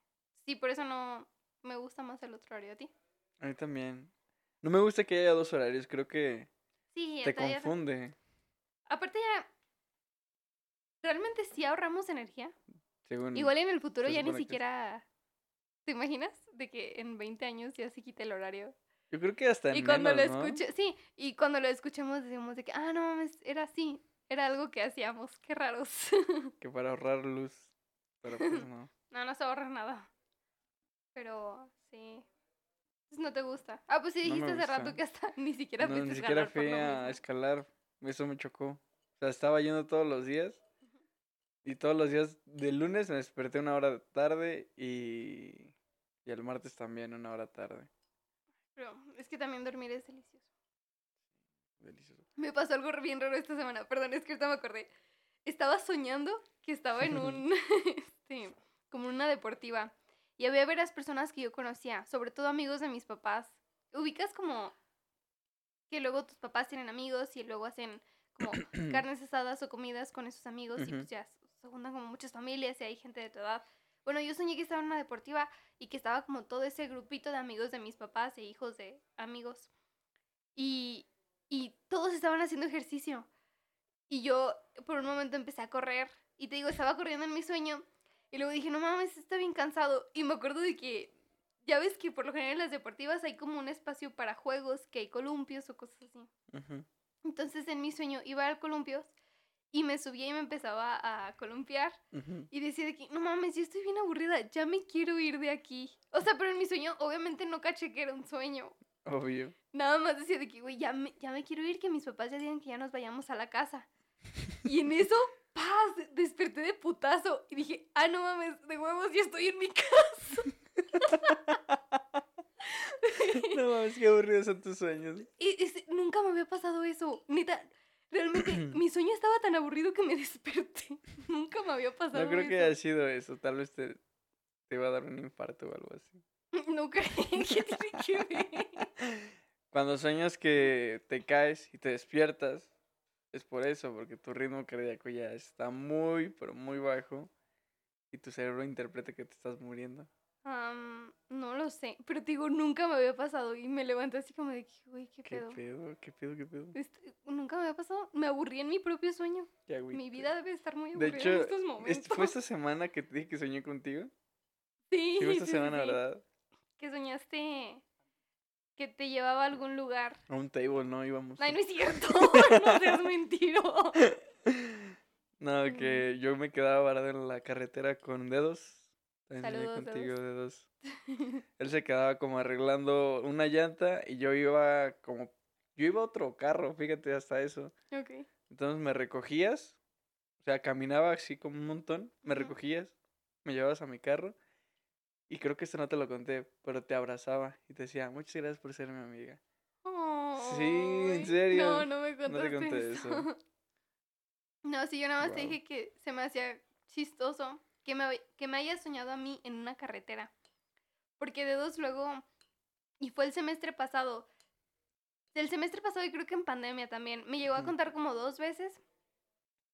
Sí, por eso no, me gusta más el otro horario a ti. A mí también. No me gusta que haya dos horarios, creo que sí, te confunde. Aparte ya, realmente sí ahorramos energía. Igual en el futuro ya ni siquiera... ¿Te imaginas? De que en 20 años ya se quite el horario. Yo creo que hasta en Y cuando lo escuche, sí, y cuando lo escuchemos decimos de que, ah, no mames, era así, era algo que hacíamos, qué raros. que para ahorrar luz, pero pues no. no, no se ahorra nada. Pero sí. No te gusta. Ah, pues sí dijiste hace rato que hasta ni siquiera no, ni siquiera fui a escalar. Eso me chocó. O sea, estaba yendo todos los días. Y todos los días de lunes me desperté una hora tarde y, y el martes también una hora tarde. Pero es que también dormir es delicioso. Delicioso. Me pasó algo bien raro esta semana. Perdón, es que ahorita me acordé. Estaba soñando que estaba en un, este, como una deportiva. Y había varias personas que yo conocía, sobre todo amigos de mis papás. Ubicas como que luego tus papás tienen amigos y luego hacen como carnes asadas o comidas con esos amigos y pues ya se juntan como muchas familias y hay gente de tu edad. Bueno, yo soñé que estaba en una deportiva y que estaba como todo ese grupito de amigos de mis papás e hijos de amigos. Y, y todos estaban haciendo ejercicio. Y yo por un momento empecé a correr y te digo, estaba corriendo en mi sueño y luego dije, no mames, está bien cansado. Y me acuerdo de que, ya ves que por lo general en las deportivas hay como un espacio para juegos, que hay columpios o cosas así. Entonces en mi sueño iba al columpios y me subía y me empezaba a columpiar. Y decía de que, no mames, yo estoy bien aburrida, ya me quiero ir de aquí. O sea, pero en mi sueño obviamente no caché que era un sueño. Obvio. Nada más decía de que, güey, ya me, ya me quiero ir, que mis papás ya digan que ya nos vayamos a la casa. y en eso paz, desperté de putazo y dije, ah, no mames, de huevos, ya estoy en mi casa. no mames, qué aburridos son tus sueños. Y, nunca me había pasado eso. Neta, realmente mi sueño estaba tan aburrido que me desperté. nunca me había pasado eso. No creo que haya sido eso. Tal vez te, te iba a dar un infarto o algo así. No creo que tiene que ver. Cuando sueñas que te caes y te despiertas, es por eso, porque tu ritmo cardíaco ya está muy, pero muy bajo y tu cerebro interpreta que te estás muriendo. no lo sé, pero te digo, nunca me había pasado y me levanté así como de, güey, ¿qué, pedo? ¿Qué pedo? ¿Qué pedo? ¿Qué pedo? Este, nunca me había pasado, me aburrí en mi propio sueño. Mi vida debe estar muy aburrida de hecho, en estos momentos. ¿Fue esta semana que te dije que soñé contigo? Sí. fue esta semana, ¿verdad? Que soñaste que te llevaba a algún lugar. A un table, ¿no? Íbamos. Ay, no es cierto, no seas mentiro. No, que yo me quedaba varado en la carretera con dedos Saludos, contigo de dos. Él se quedaba como arreglando una llanta y yo iba como... Yo iba a otro carro, fíjate, hasta eso. Ok. Entonces me recogías, o sea, caminaba así como un montón, me recogías, me llevabas a mi carro y creo que esto no te lo conté, pero te abrazaba y te decía, muchas gracias por ser mi amiga. sí, en serio. No, no me contaste No te conté eso. no, sí, yo nada más te dije que se me hacía chistoso que me, que me haya soñado a mí en una carretera. Porque de dos luego, y fue el semestre pasado, el semestre pasado y creo que en pandemia también, me llegó a contar como dos veces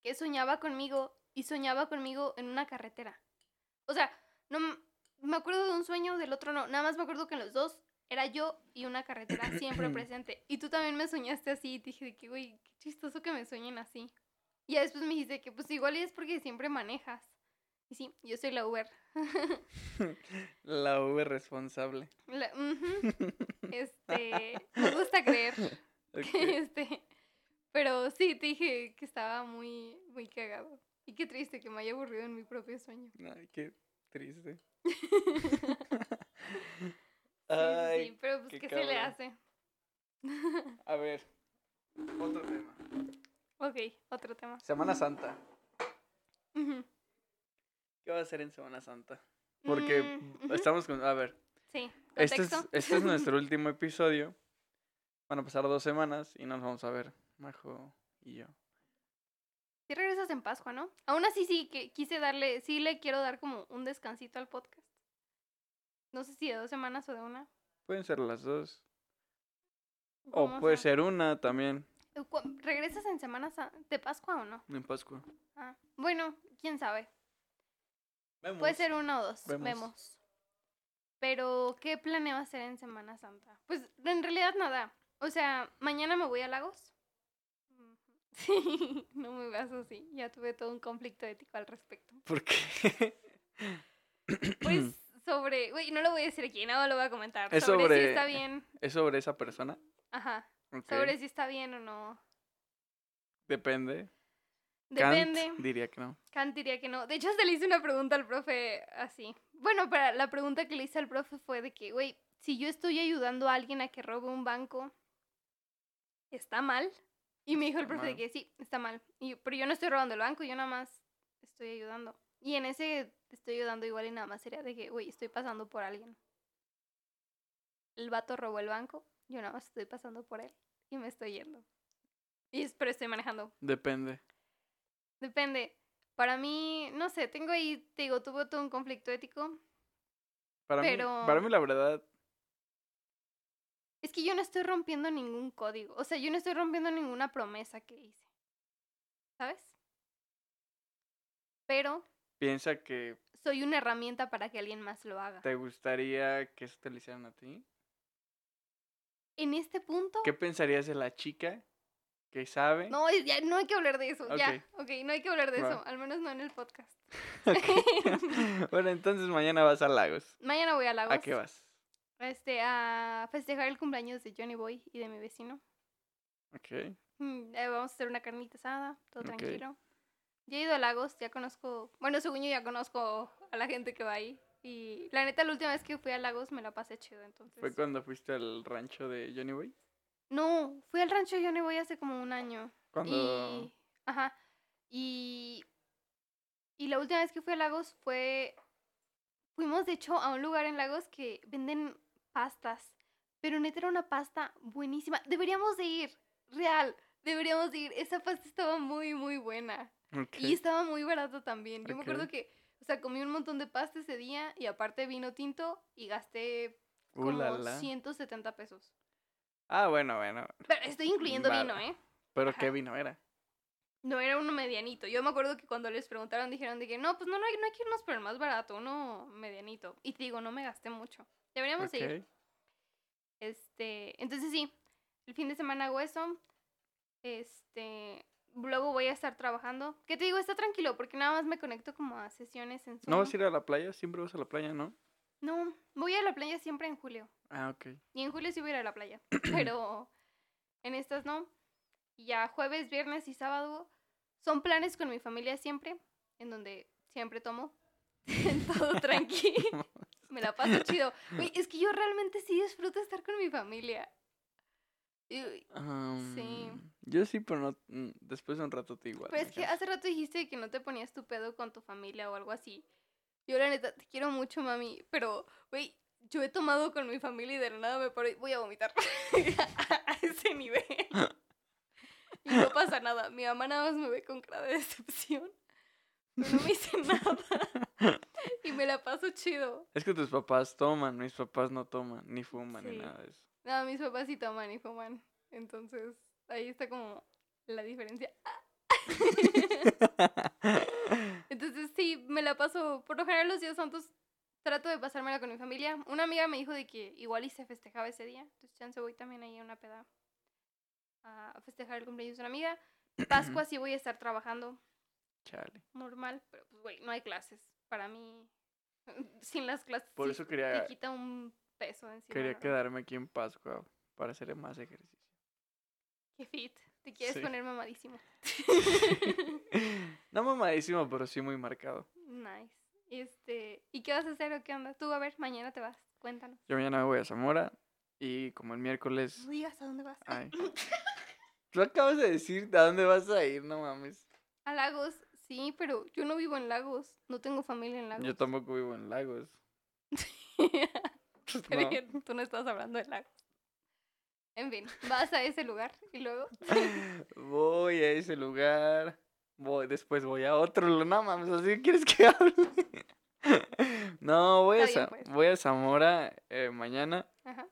que soñaba conmigo y soñaba conmigo en una carretera. O sea, no me acuerdo de un sueño, del otro no, nada más me acuerdo que en los dos era yo y una carretera siempre presente. Y tú también me soñaste así y dije que, güey, qué chistoso que me sueñen así. Y después me dijiste que pues igual es porque siempre manejas. Y sí, yo soy la Uber. la Uber responsable. Este, me gusta creer. Este, pero sí, te dije que estaba muy, muy cagado. Y qué triste que me haya aburrido en mi propio sueño. Ay, qué triste. Ay, sí, pero pues, ¿qué, se le hace? A ver, otro tema. Ok, otro tema. Semana Santa. ¿Qué va a hacer en Semana Santa? Porque mm, estamos con... A ver. Sí. Este es, este es nuestro último episodio. Van a pasar dos semanas y nos vamos a ver, Majo y yo. Regresas en Pascua, ¿no? Aún así sí que quise darle, sí le quiero dar como un descansito al podcast. No sé si de dos semanas o de una. Pueden ser las dos. O puede ser una también. ¿Regresas en Semana de Pascua o no? En Pascua. Ah, bueno, quién sabe. Puede ser uno o dos. Vemos. Pero, ¿qué planeo hacer en Semana Santa? Pues, en realidad nada. O sea, mañana me voy a Lagos. Sí, no me veas así. Ya tuve todo un conflicto ético al respecto. ¿Por qué? Pues sobre, güey, no lo voy a decir aquí, no lo voy a comentar. ¿Es sobre, si está bien. ¿Es sobre esa persona? Ajá. Sobre si está bien o no. Depende. Depende. diría que no. Kant diría que no. De hecho, se le hice una pregunta al profe así. Bueno, para la pregunta que le hice al profe fue de que, güey, si yo estoy ayudando a alguien a que robe un banco, ¿está mal? Y me dijo el profe de que sí, está mal. Y, pero yo no estoy robando el banco, yo nada más estoy ayudando. Y en ese estoy ayudando igual y nada más sería de que, güey, estoy pasando por alguien. El vato robó el banco, yo nada más estoy pasando por él y me estoy yendo. Y pero estoy manejando. Depende. Depende. Para mí, no sé, tengo ahí, te digo, tuve todo un conflicto ético. Para, pero... mí, para mí, la verdad. Es que yo no estoy rompiendo ningún código. O sea, yo no estoy rompiendo ninguna promesa que hice. ¿Sabes? Pero. Piensa que. Soy una herramienta para que alguien más lo haga. ¿Te gustaría que eso te lo hicieran a ti? En este punto. ¿Qué pensarías de la chica que sabe. No, ya, no hay que hablar de eso, ya. Ok, no hay que hablar de eso, al menos no en el podcast. bueno, entonces mañana vas a Lagos. Mañana voy a Lagos. ¿A qué vas? Este, a festejar el cumpleaños de Johnny Boy y de mi vecino. Ok. Mm, eh, vamos a hacer una carnita asada, todo tranquilo. Ya he ido a Lagos, ya conozco, bueno, según yo ya conozco a la gente que va ahí. Y la neta, la última vez que fui a Lagos me la pasé chido, entonces. ¿Fue cuando fuiste al rancho de Johnny Boy? No, fui al rancho de Johnny Boy hace como un año. ¿Cuándo? ajá. Y, y la última vez que fui a Lagos fue... Fuimos, de hecho, a un lugar en Lagos que venden pastas. Pero neta era una pasta buenísima. Deberíamos de ir, real. Deberíamos de ir. Esa pasta estaba muy, muy buena. Y estaba muy barato también. Yo me acuerdo que, o sea, comí un montón de pasta ese día y aparte vino tinto y gasté como 170 pesos. Ah, bueno, bueno. Pero estoy incluyendo vino, ¿eh? ¿Pero qué vino era? No, era uno medianito. Yo me acuerdo que cuando les preguntaron dijeron de que no, pues no, no hay, no hay que irnos por el más barato, uno medianito. Y te digo, no me gasté mucho. Deberíamos ir. Este, entonces sí, el fin de semana hago eso. Este, luego voy a estar trabajando. ¿Qué te digo? Está tranquilo porque nada más me conecto como a sesiones en Zoom. ¿No vas a ir a la playa? ¿Siempre vas a la playa, no? No, voy a la playa siempre en julio. Ah, ok. Y en julio sí voy a ir a la playa, pero en estas no. Ya jueves, viernes y sábado son planes con mi familia siempre, en donde siempre tomo. Todo tranquilo. Me la paso chido. es que yo realmente sí disfruto estar con mi familia. sí. Yo sí, pero no, mm, después de un rato te igual. Pero es que hace rato dijiste que no te ponías tu pedo con tu familia o algo así. Yo la neta te quiero mucho, mami, pero, güey, yo he tomado con mi familia y de la nada me paro y voy a vomitar a ese nivel. Y no pasa nada. Mi mamá nada más me ve con cara de decepción. No me dice nada. Y me la paso chido. Es que tus papás toman, mis papás no toman, ni fuman, ni nada de eso. No, mis papás sí toman y fuman. Entonces, ahí está como la diferencia. Entonces, sí, me la paso. Por lo general, los días santos trato de pasármela con mi familia. Una amiga me dijo de que igual y se festejaba ese día. Entonces, chance voy también ahí a una peda a festejar el cumpleaños de una amiga. Pascua sí voy a estar trabajando. Chale. Normal, pero pues, güey, no hay clases. Para mí, sin las clases. Por eso quería. Te quita un peso encima. Quería quedarme aquí en Pascua para hacer más ejercicio. Qué fit. Te quieres poner mamadísimo. no mamadísimo, pero sí muy marcado. Nice. Este, ¿y qué vas a hacer o qué onda? Tú, a ver, mañana te vas. Cuéntanos. Yo mañana voy a Zamora y como el miércoles. No digas a dónde vas. Ay. Tú acabas de decir a dónde vas a ir, no mames. A Lagos, sí, pero yo no vivo en Lagos. No tengo familia en Lagos. Yo tampoco vivo en Lagos. pero tú no estás hablando de Lagos. En fin, vas a ese lugar y luego. voy a ese lugar. Voy, después voy a otro. No mames, así quieres que hable. no, voy a, pues. voy a Zamora eh, mañana. Ajá.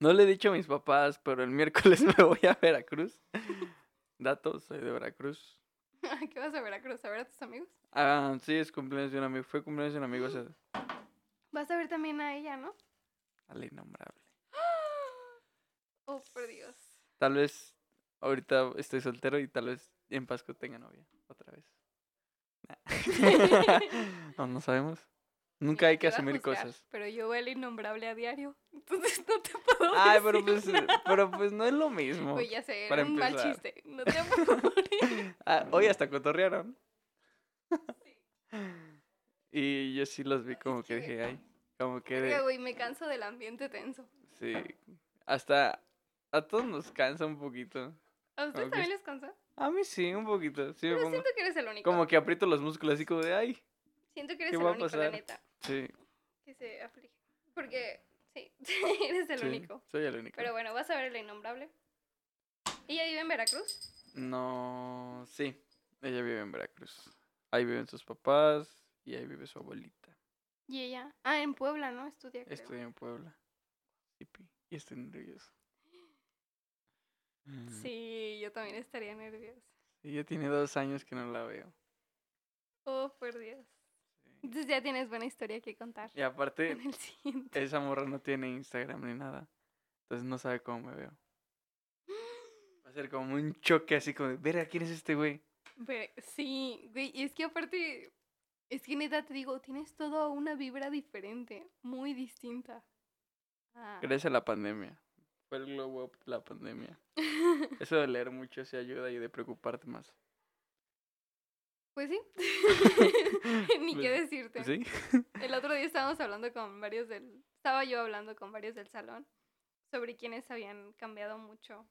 No le he dicho a mis papás, pero el miércoles me voy a Veracruz. Datos, soy de Veracruz. ¿Qué vas a Veracruz? ¿A ver a tus amigos? Ah, sí, es cumpleaños de un amigo. Fue cumpleaños de un amigo. Vas a ver también a ella, ¿no? A la innombrable. Oh, por Dios. Tal vez ahorita estoy soltero y tal vez en Pascua tenga novia. Otra vez. no, no sabemos. Nunca hay que asumir cosas. Pero yo veo el innombrable a diario, entonces no te puedo Ay, pero pues, pero pues no es lo mismo. Oye, ya sé, para un mal chiste. No te apures. ah, hoy hasta cotorrearon. Y yo sí los vi como que dije, ay, como que... De... güey, me canso del ambiente tenso. Sí, hasta a todos nos cansa un poquito. ¿A ustedes también les cansa? A mí sí, un poquito. Sí, pero siento que eres el único. Como que aprieto los músculos así como de, ay. Siento que eres el único, la neta. Sí. Que se aflige. Porque, sí, eres el único. Soy el único. Pero bueno, vas a ver la innombrable. ¿Ella vive en Veracruz? No, sí. Ella vive en Veracruz. Ahí viven sus papás y ahí vive su abuelita. ¿Y ella? Ah, en Puebla, ¿no? Estudia. Creo. Estudia en Puebla. Y estoy nervioso. Sí, yo también estaría nerviosa. Y ya tiene dos años que no la veo. Oh, por Dios. Entonces ya tienes buena historia que contar. Y aparte, esa morra no tiene Instagram ni nada. Entonces no sabe cómo me veo. Va a ser como un choque así como, ver a quién es este güey. sí, güey, y es que aparte, es que neta te digo, tienes toda una vibra diferente, muy distinta. Ah. Gracias a la pandemia. Fue el glow up la pandemia. Eso de leer mucho se ayuda y de preocuparte más. Pues sí. Ni qué pues, decirte. Sí. El otro día estábamos hablando con varios del. Estaba yo hablando con varios del salón sobre quienes habían cambiado mucho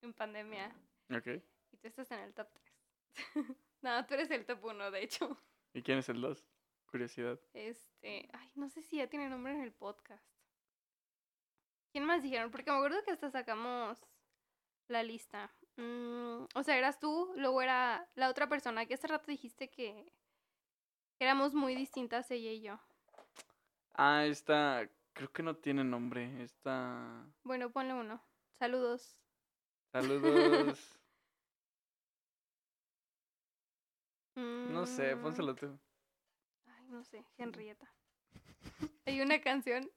en pandemia. Ok. Y tú estás en el top 3. no, tú eres el top 1, de hecho. ¿Y quién es el 2? Curiosidad. Este. Ay, no sé si ya tiene nombre en el podcast. ¿Quién más dijeron? Porque me acuerdo que hasta sacamos la lista. Mm, o sea, eras tú, luego era la otra persona que hace rato dijiste que éramos muy distintas ella y yo. Ah, esta, creo que no tiene nombre, esta... Bueno, ponle uno. Saludos. Saludos. No sé, Mm, pónselo tú. Ay, no sé, Henrietta. Hay una canción.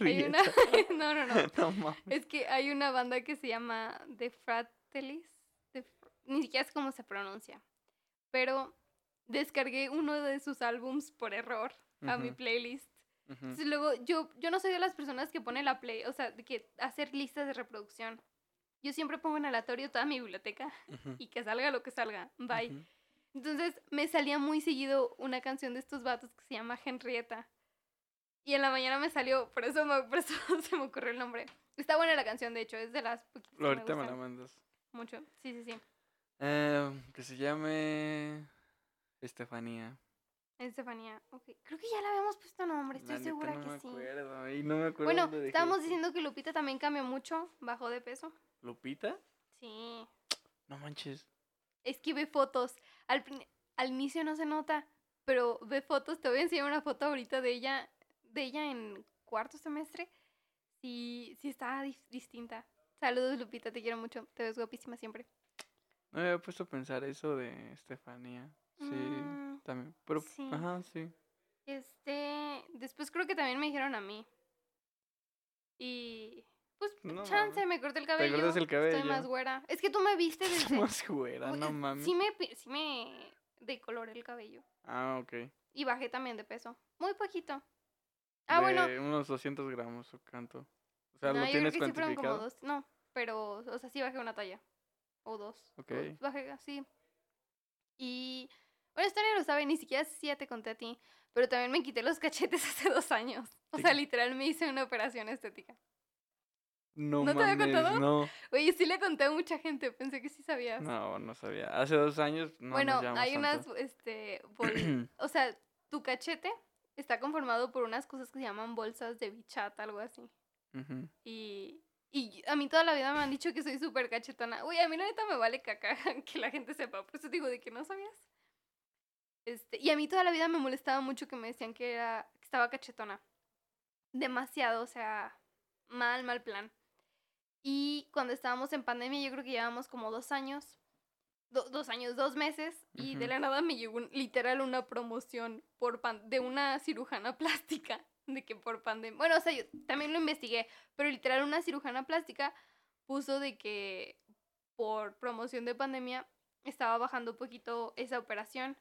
Hay una. no, no, no. Es que hay una banda que se llama The Fratellis. The Fr- Ni siquiera es cómo se pronuncia. Pero descargué uno de sus álbums por error a mi playlist. ujú. Entonces luego yo, yo no soy de las personas que pone la play, o sea, de que hacer listas de reproducción. Yo siempre pongo en aleatorio toda mi biblioteca Ujú, y que salga lo que salga. Bye. Entonces me salía muy seguido una canción de estos vatos que se llama Henrietta. Y en la mañana me salió, por eso, me- por eso se me ocurrió el nombre. Está buena la canción, de hecho, es de las poquitas que me Ahorita me la mandas. Mucho. Sí, sí, sí. Eh, que se llame Estefanía. Estefanía, ok. Creo que ya le habíamos puesto nombre, estoy La segura no que me sí. acuerdo, y no me acuerdo Bueno, estábamos diciendo que Lupita también cambió mucho, bajó de peso. ¿Lupita? Sí. No manches. Es que ve fotos. Al, al inicio no se nota, pero ve fotos. Te voy a enseñar una foto ahorita de ella, de ella en cuarto semestre. Sí, sí está distinta. Saludos, Lupita, te quiero mucho. Te ves guapísima siempre. No me había puesto a pensar eso de Estefanía. Sí, Mm, también. Pero, sí. ajá, sí. este, después creo que también me dijeron a mí. Y pues No chance, me corté el cabello. cortas el Estoy cabello. más güera. Es que tú me viste desde Más güera, no es- mames. Sí me sí me decoloré el cabello Ah, ok. y bajé también de peso. Muy poquito. Ah, bueno, unos 200 gramos o canto. O sea, No, ¿lo yo creo tienes que sí fueron como dos. No, pero, o sea, sí bajé una talla. O dos. Ok. o- Bajé así. Y. Bueno, esto nadie lo sabe, ni siquiera si ya te conté a ti. Pero también me quité los cachetes hace dos años. O sea, literal me hice una operación estética. No, ¿No te había contado? no. Oye, sí le conté a mucha gente, pensé que sí sabías. No, no sabía. Hace dos años no bueno, nos hay unas, tanto. este, bol- o sea, tu cachete está conformado por unas cosas que se llaman bolsas de bichat, algo así. Ujú. Y, y a mí toda la vida me han dicho que soy súper cachetona. Uy, a mí la neta me vale caca que la gente sepa. Por eso digo de que no sabías. Este, y a mí toda la vida me molestaba mucho que me decían que, era, que estaba cachetona. Demasiado, o sea, mal, mal plan. Y cuando estábamos en pandemia, yo creo que llevábamos como dos años. do- dos años, dos meses. Y de la nada me llegó un- literal una promoción por pan- de una cirujana plástica. De que por pandemia. Bueno, o sea, yo también lo investigué. Pero literal una cirujana plástica puso de que por promoción de pandemia estaba bajando un poquito esa operación.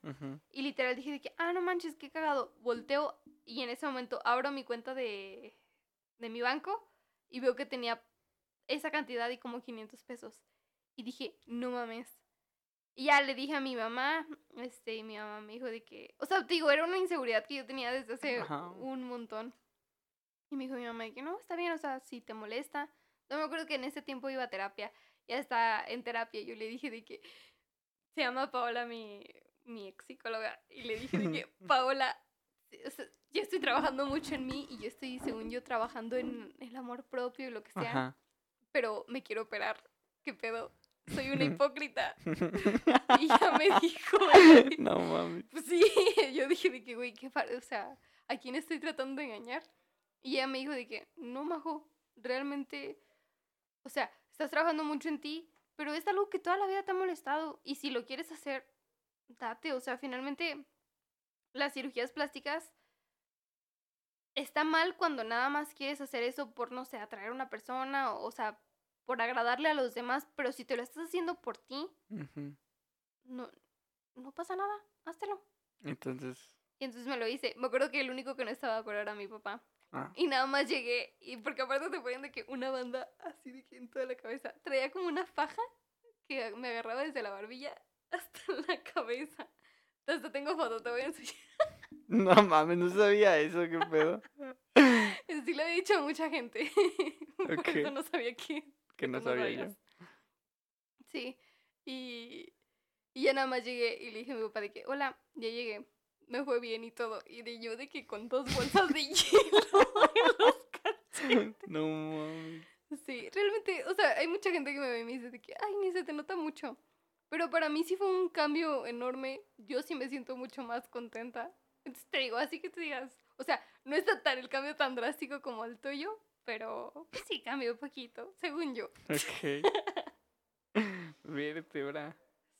Y literal dije de que, ah, no manches, qué cagado. Volteo y en ese momento abro mi cuenta de, de mi banco y veo que tenía esa cantidad y como 500 pesos. Y dije, no mames. Y ya le dije a mi mamá, este, y mi mamá me dijo de que, o sea, te digo, era una inseguridad que yo tenía desde hace Ajá. un montón. Y me dijo mi mamá de que no, está bien, o sea, si te molesta. No me acuerdo que en ese tiempo iba a terapia, ya está en terapia. Yo le dije de que se llama Paola, mi, mi ex psicóloga, y le dije de que, Paola, o sea, yo estoy trabajando mucho en mí y yo estoy, según yo, trabajando en el amor propio y lo que sea, Ajá. pero me quiero operar. ¿Qué pedo? Soy una hipócrita. Y ya me dijo, no mames. pues sí, yo dije de que, güey, qué par- o sea, ¿a quién estoy tratando de engañar? Y ella me dijo de que, no, Majo, realmente, o sea, estás trabajando mucho en ti, pero es algo que toda la vida te ha molestado. Y si lo quieres hacer, date, o sea, finalmente, las cirugías plásticas está mal cuando nada más quieres hacer eso por, no sé, atraer a una persona, o, o sea, por agradarle a los demás, pero si te lo estás haciendo por ti, Ujú. no, no pasa nada, háztelo. Entonces, Y entonces me lo hice. Me acuerdo que el único que no estaba de acuerdo era mi papá. ah, Y nada más llegué. Y porque aparte te ponían de que una banda así de que en toda la cabeza. Traía como una faja que me agarraba desde la barbilla hasta la cabeza. Hasta tengo foto, te voy a enseñar. no mames, no sabía eso, qué pedo. Sí le había dicho a mucha gente. Por Ok. eso no sabía que, Que no sabía yo. Sí. Y, y ya nada más llegué y le dije a mi papá de que, hola, ya llegué. Me fue bien y todo. Y de yo de que con dos bolsas de hielo en los cachetes. No mames. Sí, realmente, o sea, hay mucha gente que me ve y me dice de que, ay, ni se te nota mucho. Pero para mí sí fue un cambio enorme. Yo sí me siento mucho más contenta. Entonces te digo, así que tú digas, o sea, no está tan el cambio tan drástico como el tuyo, pero pues sí cambió un poquito, según yo. Ok. Vértebra.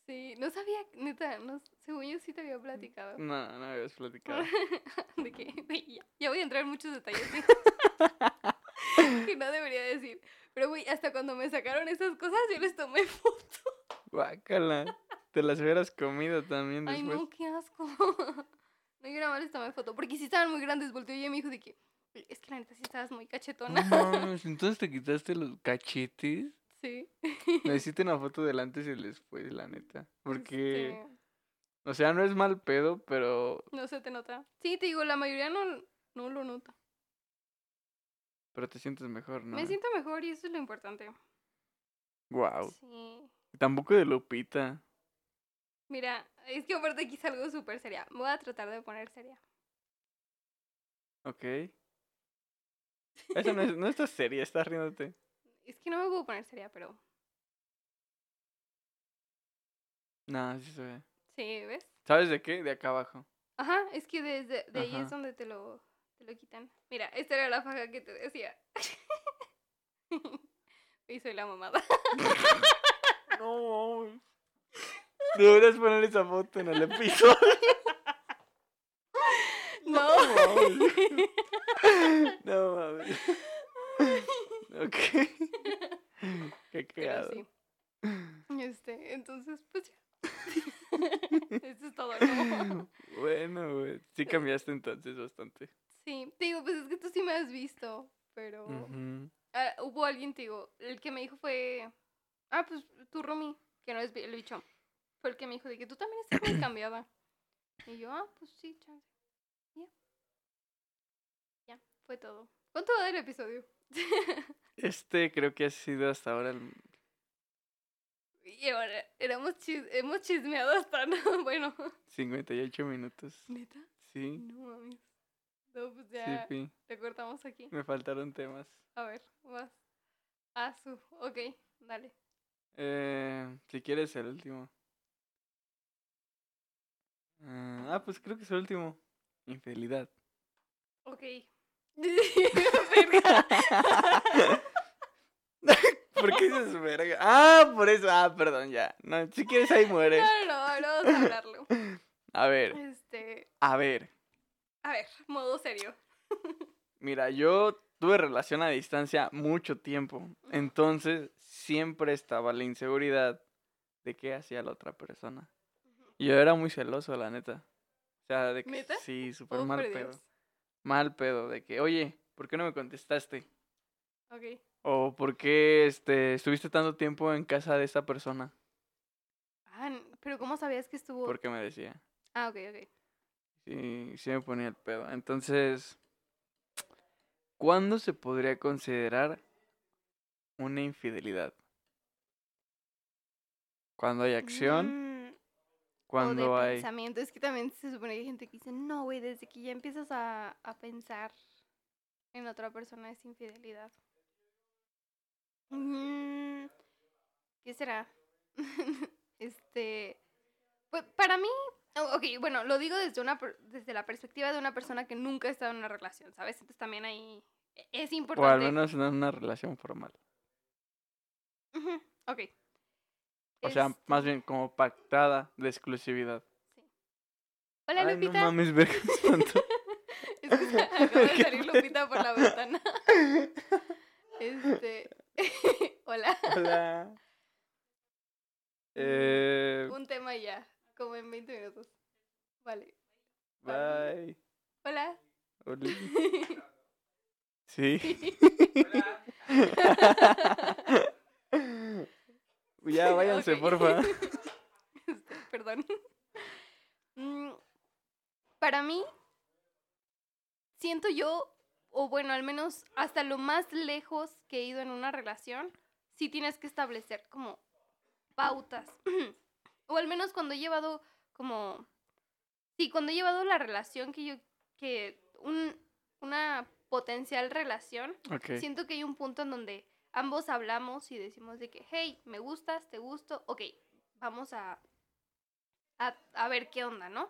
Sí, no sabía, neta, no, según yo sí te había platicado. No, no me habías platicado. de que ya, ya, voy a entrar en muchos detalles que no debería decir. Pero, güey, hasta cuando me sacaron esas cosas, yo les tomé foto. Guácala. Te las hubieras comido también después. Ay, no, qué asco. No, yo nada más les tomé foto. Porque si estaban muy grandes, volteó y me dijo de que, es que la neta sí estabas muy cachetona. No, entonces te quitaste los cachetes. Sí. Necesito una foto del antes y el después, la neta. Porque. O sea, no es mal pedo, pero. No se te nota. Sí, te digo, la mayoría no, no lo nota. Pero te sientes mejor, ¿no? Me siento mejor y eso es lo importante. Wow. Sí. Tampoco de Lupita. Mira, es que aparte aquí es algo súper seria. Voy a tratar de poner seria. Ok. Eso no, es, no estás seria, estás riéndote. Es que no me puedo poner seria, pero. No, sí se ve. Sí, ¿ves? ¿Sabes de qué? De acá abajo. Ajá, es que desde de ahí es donde te lo, te lo quitan. Mira, esta era la faja que te decía. y soy la mamada. no. Deberías poner esa foto en el episodio. No. No mames. Ok. Qué creado. Sí. Este, entonces, pues ya. Eso es todo, ¿no? Bueno, güey. Sí cambiaste entonces bastante. Sí, te digo, pues es que tú sí me has visto, pero... Ah, hubo alguien, te digo, el que me dijo fue... Ah, pues tu Romy, que no es el bicho. Fue el que me dijo de que tú también estás muy cambiada. Y yo, ah, pues sí, chance. Fue todo. ¿Cuánto va del episodio? Este creo que ha sido hasta ahora el... Y ahora, éramos hemos chismeado hasta, no, bueno. 58 minutos. ¿Neta? Sí. No mames. No, pues ya sí, te cortamos aquí. Me faltaron temas. A ver, vas. Ah, su. Ok, dale. Eh, si quieres el último. ah, pues creo que es el último. Infidelidad. Ok. ¿Por qué dices verga? Ah, por eso. Ah, perdón, ya. No, si quieres ahí mueres. No, no, no, vamos a hablarlo. A ver. Este. A ver. A ver, modo serio. Mira, yo tuve relación a distancia mucho tiempo. Entonces, siempre estaba la inseguridad de qué hacía la otra persona. Yo era muy celoso, la neta. O sea, de que sí, súper oh, mal pedo mal pedo de que, oye, ¿por qué no me contestaste? Ok. O ¿por qué este, estuviste tanto tiempo en casa de esa persona? Ah, pero ¿cómo sabías que estuvo? Porque me decía. Ah, ok, ok. Sí, sí me ponía el pedo. Entonces, ¿cuándo se podría considerar una infidelidad? Cuando hay acción cuando hay... pensamiento. Es que también se supone que hay gente que dice, no, güey, desde que ya empiezas a, a pensar en otra persona es infidelidad. Mm, ¿Qué será? este, pues para mí, ok, bueno, lo digo desde una desde la perspectiva de una persona que nunca ha estado en una relación, ¿sabes? Entonces también ahí es importante. O al menos en una relación formal. ok. O sea, más bien como pactada de exclusividad. Sí. Hola, Ay, Lupita. No mames, verga, es que acaba de salir Lupita por la ventana. Este. Hola. Hola. Eh... Un tema ya, como en 20 minutos. Vale. Bye. Hola. Hola. Sí. Hola. Ya, váyanse, porfa. Este, perdón. Mm, para mí, siento yo, o bueno, al menos hasta lo más lejos que he ido en una relación, sí tienes que establecer como pautas. o al menos cuando he llevado como... Sí, cuando he llevado la relación que yo... que un, una potencial relación, siento que hay un punto en donde ambos hablamos y decimos de que, hey, me gustas, te gusto, ok, vamos a, a, ver qué onda, ¿no?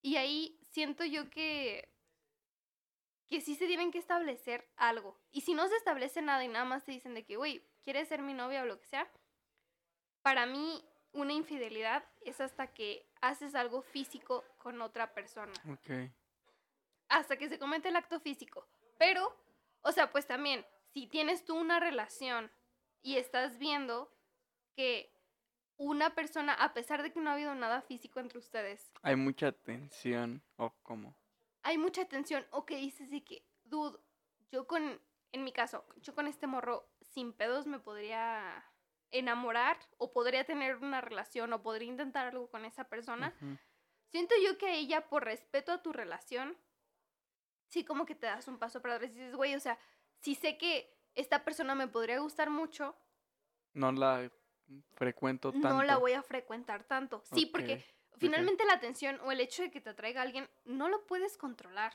Y ahí siento yo que, que sí se tienen que establecer algo. Y si no se establece nada y nada más te dicen de que, güey, ¿quieres ser mi novia o lo que sea? Para mí, una infidelidad es hasta que haces algo físico con otra persona. Ok. Hasta que se comete el acto físico. Pero, o sea, pues también, si tienes tú una relación y estás viendo que una persona, a pesar de que no ha habido nada físico entre ustedes. Hay mucha tensión, o cómo. Hay mucha tensión, o que dices de que, dude, yo con, en mi caso, yo con este morro sin pedos me podría enamorar o podría tener una relación o podría intentar algo con esa persona. Siento yo que ella, por respeto a tu relación, sí como que te das un paso para atrás y dices, güey, o sea, si sé que esta persona me podría gustar mucho. No la frecuento tanto. No la voy a frecuentar tanto. Sí, porque finalmente la atención o el hecho de que te atraiga alguien no lo puedes controlar.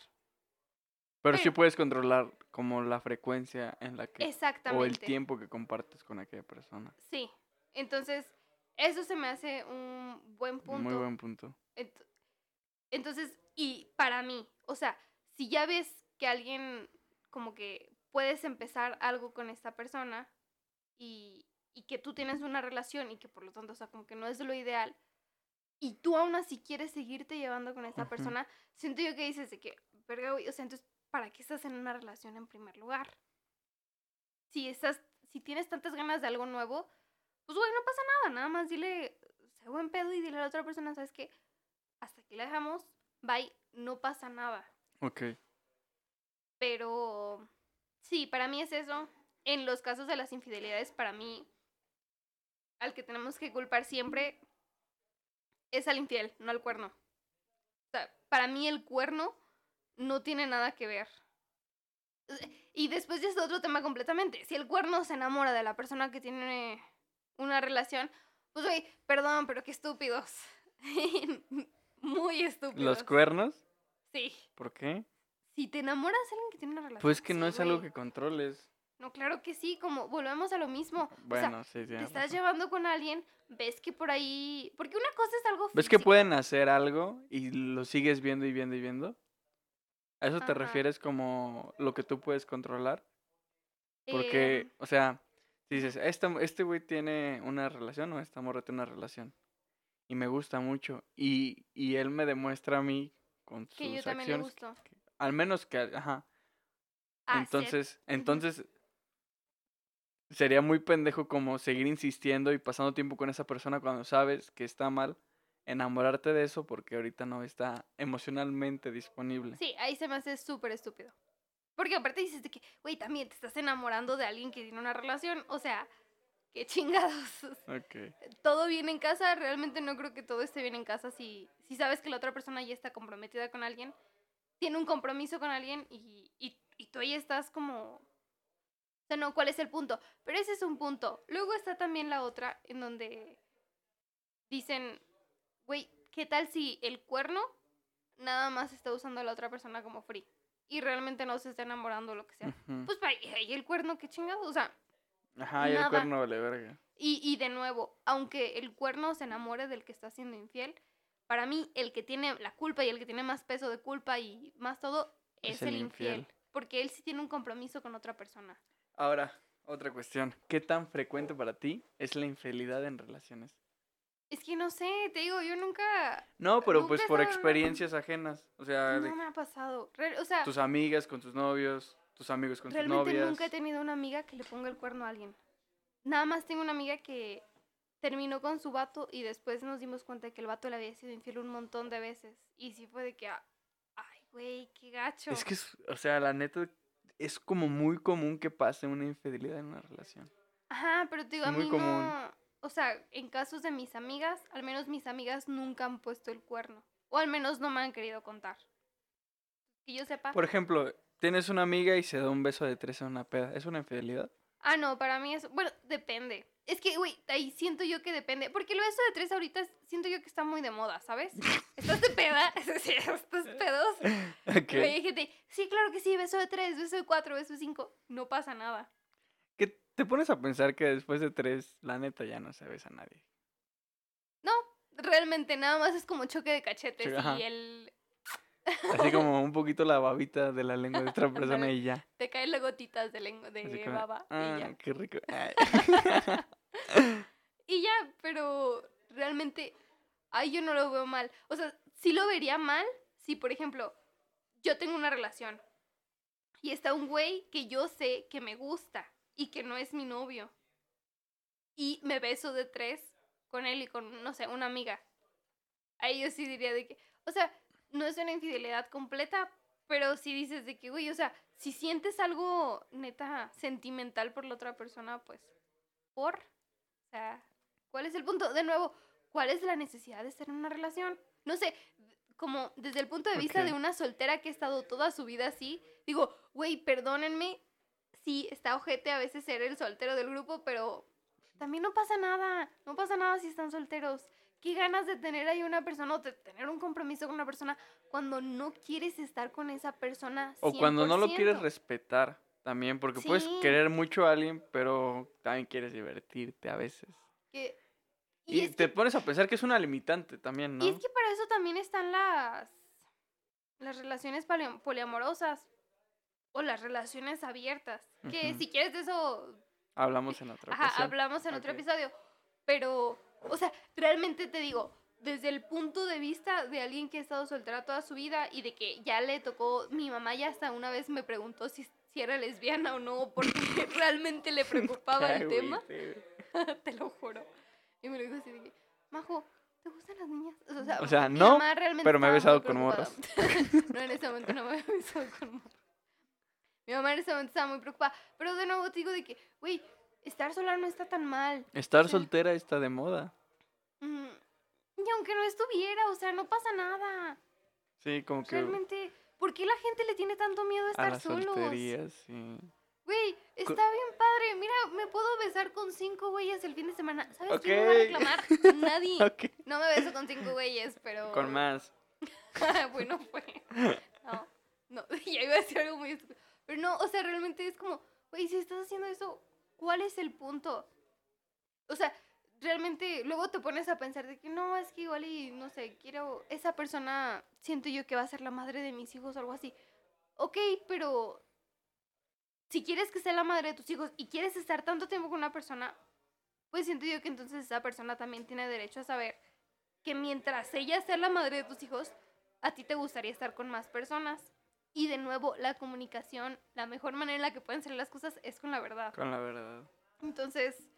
Pero, sí puedes controlar como la frecuencia en la que... Exactamente. O el tiempo que compartes con aquella persona. Sí. Entonces, eso se me hace un buen punto. Muy buen punto. Entonces, y para mí, o sea, si ya ves que alguien como que puedes empezar algo con esta persona y, y que tú tienes una relación y que por lo tanto, o sea, como que no es lo ideal, y tú aún así quieres seguirte llevando con esta persona, siento yo que dices de que, verga, güey, o sea, entonces, ¿para qué estás en una relación en primer lugar? Si estás, si tienes tantas ganas de algo nuevo, pues, güey, no pasa nada, nada más dile, sé buen pedo y dile a la otra persona, ¿sabes qué? Hasta aquí la dejamos, bye, no pasa nada. Ok. Pero, sí, para mí es eso. En los casos de las infidelidades, para mí, al que tenemos que culpar siempre es al infiel, no al cuerno. O sea, para mí el cuerno no tiene nada que ver. Y después de este otro tema completamente. Si el cuerno se enamora de la persona que tiene una relación, pues güey, perdón, pero qué estúpidos. Muy estúpidos. ¿Los cuernos? Sí. ¿Por qué? Si te enamoras de alguien que tiene una relación. Pues que no es algo que controles. No, claro que sí, como volvemos a lo mismo. Bueno, sí, sí. Te estás llevando con alguien, ves que por ahí. Porque una cosa es algo. ¿Ves que pueden hacer algo y lo sigues viendo y viendo y viendo? ¿A eso te refieres como lo que tú puedes controlar? Porque, em. o sea, dices, este, este güey tiene una relación o esta morra tiene una relación. Y me gusta mucho. Y, y él me demuestra a mí con sus que yo también acciones. Le gusto. Al menos que, ajá. Entonces, entonces, sería muy pendejo como seguir insistiendo y pasando tiempo con esa persona cuando sabes que está mal enamorarte de eso porque ahorita no está emocionalmente disponible. Sí, ahí se me hace súper estúpido. Porque aparte dices de que, güey, también te estás enamorando de alguien que tiene una relación. O sea, qué chingados. Ok. Todo bien en casa, realmente no creo que todo esté bien en casa si, si sabes que la otra persona ya está comprometida con alguien, tiene un compromiso con alguien y, y, y tú ahí estás como o sea, no, ¿cuál es el punto? Pero ese es un punto. Luego está también la otra en donde dicen, güey, ¿qué tal si el cuerno nada más está usando a la otra persona como free? Y realmente no se está enamorando o lo que sea. Pues ¿y el cuerno qué chingado? O sea... Ajá, y el cuerno vale verga. Y, y de nuevo, aunque el cuerno se enamore del que está siendo infiel, para mí el que tiene la culpa y el que tiene más peso de culpa y más todo es, el, infiel. Porque él sí tiene un compromiso con otra persona. Ahora, otra cuestión. ¿Qué tan frecuente para ti es la infidelidad en relaciones? Es que no sé, te digo, yo nunca... No, pero pues por experiencias ajenas. O sea... No me ha pasado. o sea... Tus amigas con tus novios, tus amigos con tus novias. Realmente nunca he tenido una amiga que le ponga el cuerno a alguien. Nada más tengo una amiga que terminó con su vato y después nos dimos cuenta de que el vato le había sido infiel un montón de veces. Y sí fue de que... Ah, ay, güey, qué gacho. Es que, o sea, la neta es como muy común que pase una infidelidad en una relación. Ajá, pero te digo, a mí no... O sea, en casos de mis amigas, al menos mis amigas nunca han puesto el cuerno. O al menos no me han querido contar. Que yo sepa. Por ejemplo, tienes una amiga y se da un beso de tres en una peda. ¿Es una infidelidad? Ah, no, para mí es... Bueno, depende. Es que, güey, ahí siento yo que depende. Porque el beso de tres ahorita siento yo que está muy de moda, ¿sabes? ¿Estás de peda? Sí, ¿Estás pedos? Gente, sí, claro que sí, beso de tres, beso de cuatro, beso de cinco. No pasa nada. ¿Qué te pones a pensar que después de tres, la neta ya no se besa a nadie? No, realmente nada más es como choque de cachetes y el... Así como un poquito la babita de la lengua de otra persona y ya. Te caen las gotitas de lengua de baba y ah, ya. qué rico. y ya, pero realmente, ay, yo no lo veo mal. O sea, sí lo vería mal si, por ejemplo, yo tengo una relación y está un güey que yo sé que me gusta y que no es mi novio. Y me beso de tres con él y con, no sé, una amiga. Ahí yo sí diría de que, o sea, no es una infidelidad completa, pero si dices de que, güey, o sea, si sientes algo neta sentimental por la otra persona, pues, por. Sea, ¿cuál es el punto? De nuevo, ¿cuál es la necesidad de estar en una relación? No sé, como desde el punto de vista de una soltera que ha estado toda su vida así, digo, güey, perdónenme si está ojete a veces ser el soltero del grupo, pero también no pasa nada, no pasa nada si están solteros qué ganas de tener ahí una persona o de tener un compromiso con una persona cuando no quieres estar con esa persona. 100%. O cuando no lo quieres respetar también, porque puedes querer mucho a alguien, pero también quieres divertirte a veces. Y, te pones a pensar que es una limitante también, ¿no? Y es que para eso también están las, las relaciones poliamorosas o las relaciones abiertas. Que si quieres de eso... Hablamos en otro Ajá, hablamos en otro episodio. Pero o sea, realmente te digo, desde el punto de vista de alguien que ha estado soltera toda su vida y de que ya le tocó, mi mamá ya hasta una vez me preguntó si, si era lesbiana o no, porque realmente le preocupaba el tema. te lo juro. Y me lo dijo así de que, Majo, ¿te gustan las niñas? O sea, no, pero me he besado con morras. no, en ese momento no me he besado con morras. Mi mamá en ese momento estaba muy preocupada. Pero de nuevo te digo de que, güey, estar sola no está tan mal. Estar soltera está de moda. Y aunque no estuviera, o sea, no pasa nada. Sí, como que. Realmente, ¿por qué la gente le tiene tanto miedo a estar a solos? Sí. Güey, está bien padre. Mira, me puedo besar con cinco güeyes el fin de semana. ¿Sabes quién me va a reclamar? Nadie. No me beso con cinco güeyes, pero. Con más. bueno, fue. No, no, ya iba a decir algo muy estúpido. Pero no, o sea, realmente es como, güey, si estás haciendo eso, ¿cuál es el punto? O sea, realmente luego te pones a pensar de que no, es que igual y no sé, quiero, esa persona siento yo que va a ser la madre de mis hijos o algo así. Ok, pero si quieres que sea la madre de tus hijos y quieres estar tanto tiempo con una persona, pues siento yo que entonces esa persona también tiene derecho a saber que mientras ella sea la madre de tus hijos, a ti te gustaría estar con más personas. Y de nuevo, la comunicación, la mejor manera en la que pueden ser las cosas es con la verdad. Con la verdad. Entonces,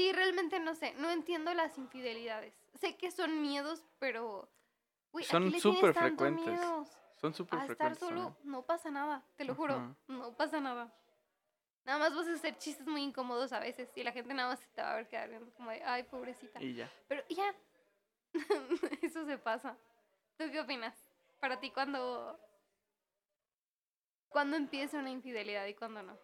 sí, realmente no sé, no entiendo las infidelidades. Sé que son miedos, pero... son súper frecuentes. Son súper frecuentes. estar solo no pasa nada, te lo juro, no pasa nada. Nada más vas a hacer chistes muy incómodos a veces y la gente nada más te va a ver quedar viendo como de, ay, pobrecita. Y ya. Pero ya, eso se pasa. ¿Tú qué opinas? Para ti, cuando ¿Cuándo empieza una infidelidad y cuándo no?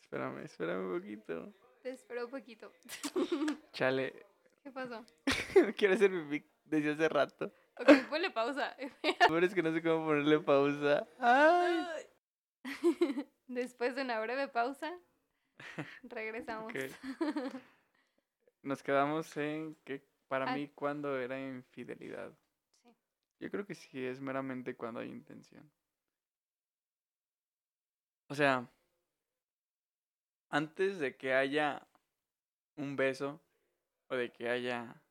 Espérame, espérame un poquito. Te espero un poquito. Chale. ¿Qué pasó? Quiero hacer mi desde hace rato. Ok, ponle pausa. Pero es que no sé cómo ponerle pausa. Ay. Después de una breve pausa, regresamos. Nos quedamos en que para mí cuando era infidelidad. Sí. Yo creo que sí es meramente cuando hay intención. O sea, antes de que haya un beso o de que haya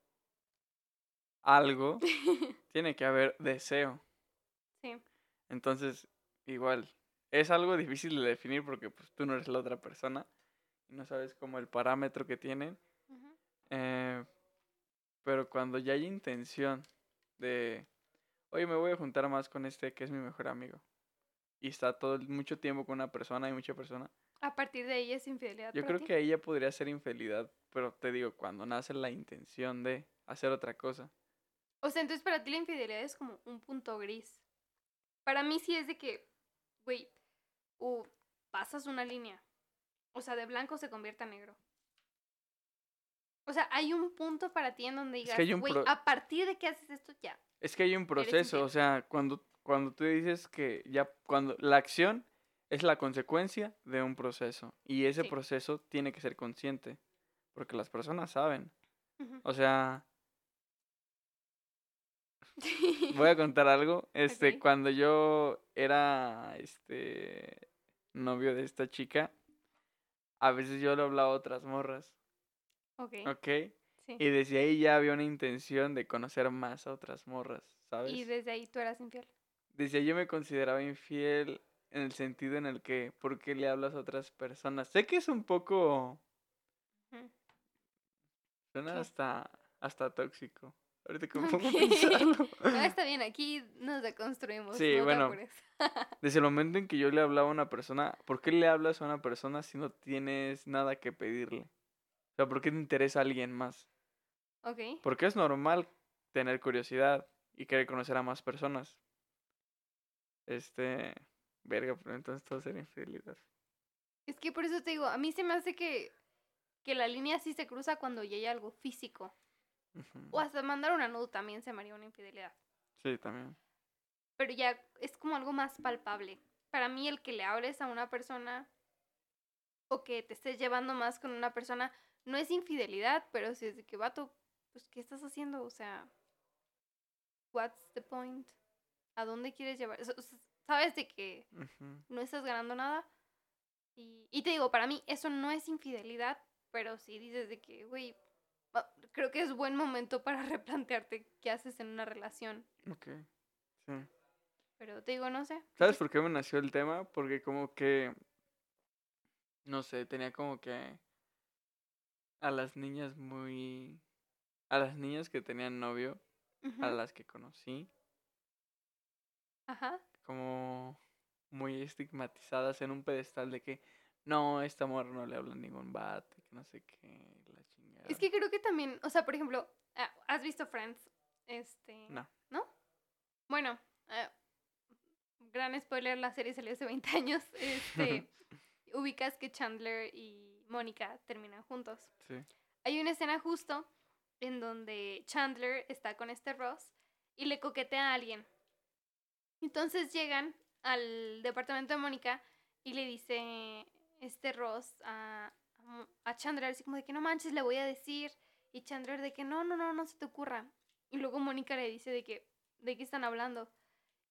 algo, tiene que haber deseo. Sí. Entonces, igual, es algo difícil de definir porque pues, tú no eres la otra persona y no sabes como el parámetro que tienen. Eh, pero cuando ya hay intención de, oye, me voy a juntar más con este que es mi mejor amigo y está todo mucho tiempo con una persona y mucha persona. A partir de ahí es infidelidad. Yo creo que ahí ya podría ser infidelidad, pero te digo, cuando nace la intención de hacer otra cosa. O sea, entonces para ti la infidelidad es como un punto gris. Para mí sí es de que, güey, o pasas una línea. O sea, de blanco se convierte a negro. O sea, hay un punto para ti en donde digas, güey, a partir de que haces esto ya. Es que hay un proceso, o sea, cuando cuando tú dices que ya, cuando la acción es la consecuencia de un proceso y ese proceso tiene que ser consciente, porque las personas saben. O sea, voy a contar algo. Este, cuando yo era este novio de esta chica, a veces yo le hablaba a otras morras. Ok. Ok. Y desde ahí ya había una intención de conocer más a otras morras, ¿sabes? Y desde ahí tú eras infiel. Desde ahí yo me consideraba infiel en el sentido en el que, ¿por qué le hablas a otras personas? Sé que es un poco... Suena hasta, hasta tóxico. Ahorita como pensarlo. no, está bien, aquí nos deconstruimos. Sí, bueno. desde el momento en que yo le hablaba a una persona, ¿por qué le hablas a una persona si no tienes nada que pedirle? O sea, ¿por qué te interesa a alguien más? Ok. Porque es normal tener curiosidad y querer conocer a más personas. Este, verga, pero entonces todo sería infidelidad. Es que por eso te digo, a mí se me hace que, que la línea sí se cruza cuando ya hay algo físico. O hasta mandar una nude también se me haría una infidelidad. Sí, también. Pero ya es como algo más palpable. Para mí el que le hables a una persona o que te estés llevando más con una persona no es infidelidad, pero si es de que vato, pues ¿qué estás haciendo? O sea, what's the point? ¿A dónde quieres llevar? Sabes de que no estás ganando nada. Y, y te digo, para mí eso no es infidelidad, pero si dices de que, güey, creo que es buen momento para replantearte qué haces en una relación. Ok, sí. Pero te digo, no sé. ¿Sabes por qué me nació el tema? Porque como que, no sé, tenía como que a las niñas muy... A las niñas que tenían novio, a las que conocí. Ajá. Como muy estigmatizadas en un pedestal de que no, esta amor no le habla ningún bate, que no sé qué, es que creo que también, o sea, por ejemplo, ah, ¿has visto Friends? Este. No. ¿No? Bueno, ah, gran spoiler, la serie salió hace 20 años. Este. ubicas que Chandler y Mónica terminan juntos. Sí. Hay una escena justo en donde Chandler está con este Ross y le coquetea a alguien. Entonces llegan al departamento de Mónica y le dice este Ross a, a Chandler, así como de que no manches, le voy a decir. Y Chandler de que no, no, no, no se te ocurra. Y luego Mónica le dice de que, de qué están hablando.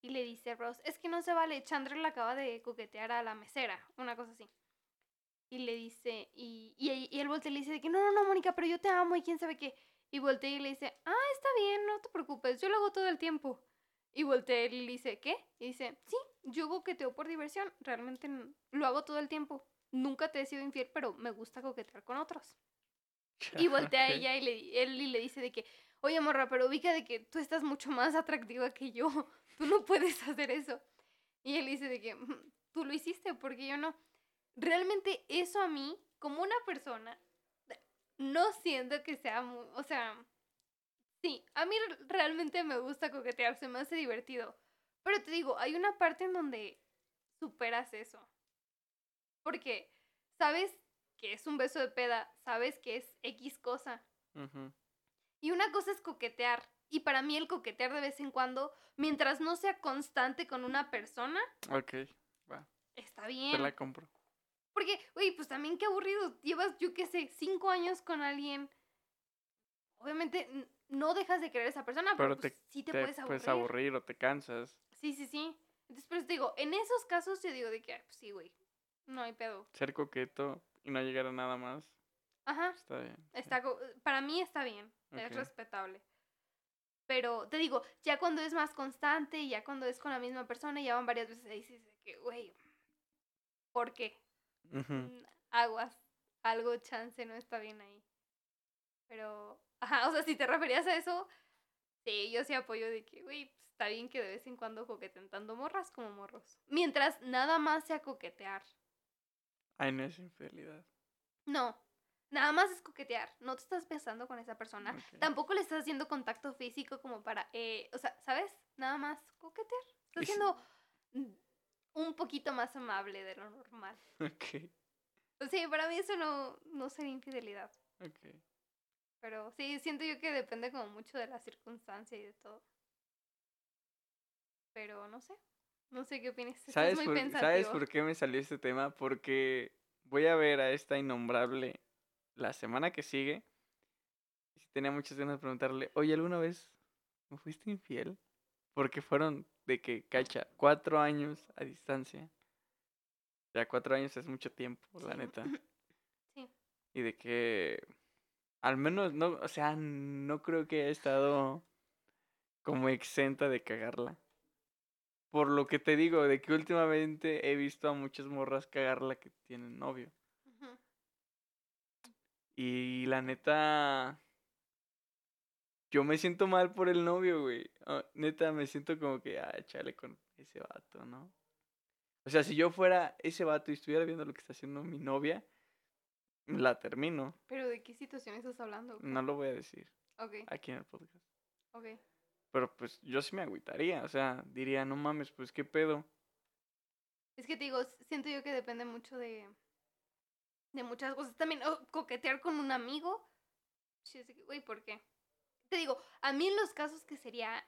Y le dice a Ross, es que no se vale, Chandler le acaba de coquetear a la mesera, una cosa así. Y le dice, y, y, y él voltea y le dice de que no, no, no, Mónica, pero yo te amo y quién sabe qué. Y voltea y le dice, ah, está bien, no te preocupes, yo lo hago todo el tiempo. Y voltea y le dice, ¿qué? Y dice, sí, yo coqueteo por diversión, realmente lo hago todo el tiempo nunca te he sido infiel, pero me gusta coquetear con otros. Y voltea a ella y le, él y le dice de que, oye morra, pero ubica de que tú estás mucho más atractiva que yo, tú no puedes hacer eso. Y él dice de que, mm, tú lo hiciste porque yo no. Realmente eso a mí, como una persona, no siento que sea muy, o sea, sí, a mí realmente me gusta coquetear, se me hace divertido. Pero te digo, hay una parte en donde superas eso. Porque sabes que es un beso de peda, sabes que es X cosa. Y una cosa es coquetear. Y para mí el coquetear de vez en cuando, mientras no sea constante con una persona. Ok, va. Está bien. Te la compro. Porque, oye, pues también qué aburrido. Llevas, yo qué sé, cinco años con alguien. Obviamente no dejas de querer a esa persona, pero, pues, te, sí te, puedes aburrir. puedes aburrir o te cansas. Sí, sí, sí. Entonces, pues digo, en esos casos yo digo de que, pues sí, güey, no hay pedo. Ser coqueto y no llegar a nada más. Ajá. Está bien. Está, para mí está bien. Es respetable. Pero te digo, ya cuando es más constante y ya cuando es con la misma persona, ya van varias veces y dices que, güey, ¿por qué? Mm, aguas, algo chance no está bien ahí. Pero, ajá, o sea, si te referías a eso, sí, yo sí apoyo de que, güey, pues, está bien que de vez en cuando coqueten tanto morras como morros. Mientras nada más sea coquetear. Ay, no es infidelidad. No, nada más es coquetear. No te estás besando con esa persona. Tampoco le estás haciendo contacto físico como para, eh, o sea, ¿sabes? Nada más coquetear. Estás siendo un poquito más amable de lo normal. Ok. Pues sí, para mí eso no, no sería infidelidad. Ok. Pero sí, siento yo que depende como mucho de la circunstancia y de todo. Pero no sé. No sé qué opinas. ¿Sabes, muy por, ¿Sabes por qué me salió este tema? Porque voy a ver a esta innombrable la semana que sigue. Y tenía muchas ganas de preguntarle, oye, ¿alguna vez me fuiste infiel? Porque fueron de que, cacha, cuatro años a distancia. Ya cuatro años es mucho tiempo, la neta. Sí. Y de que al menos no, o sea, no creo que haya estado como exenta de cagarla. Por lo que te digo, de que últimamente he visto a muchas morras cagarla que tienen novio. Y la neta, yo me siento mal por el novio, güey. Ah, neta, me siento como que, ah, chale con ese vato, ¿no? O sea, si yo fuera ese vato y estuviera viendo lo que está haciendo mi novia, la termino. ¿Pero de qué situación estás hablando? No lo voy a decir. Ok. Aquí en el podcast. Ok. Pero pues yo sí me agüitaría, o sea, diría, no mames, pues qué pedo. Es que te digo, siento yo que depende mucho de, de muchas cosas. También coquetear con un amigo. Güey, ¿por qué? Te digo, a mí en los casos que sería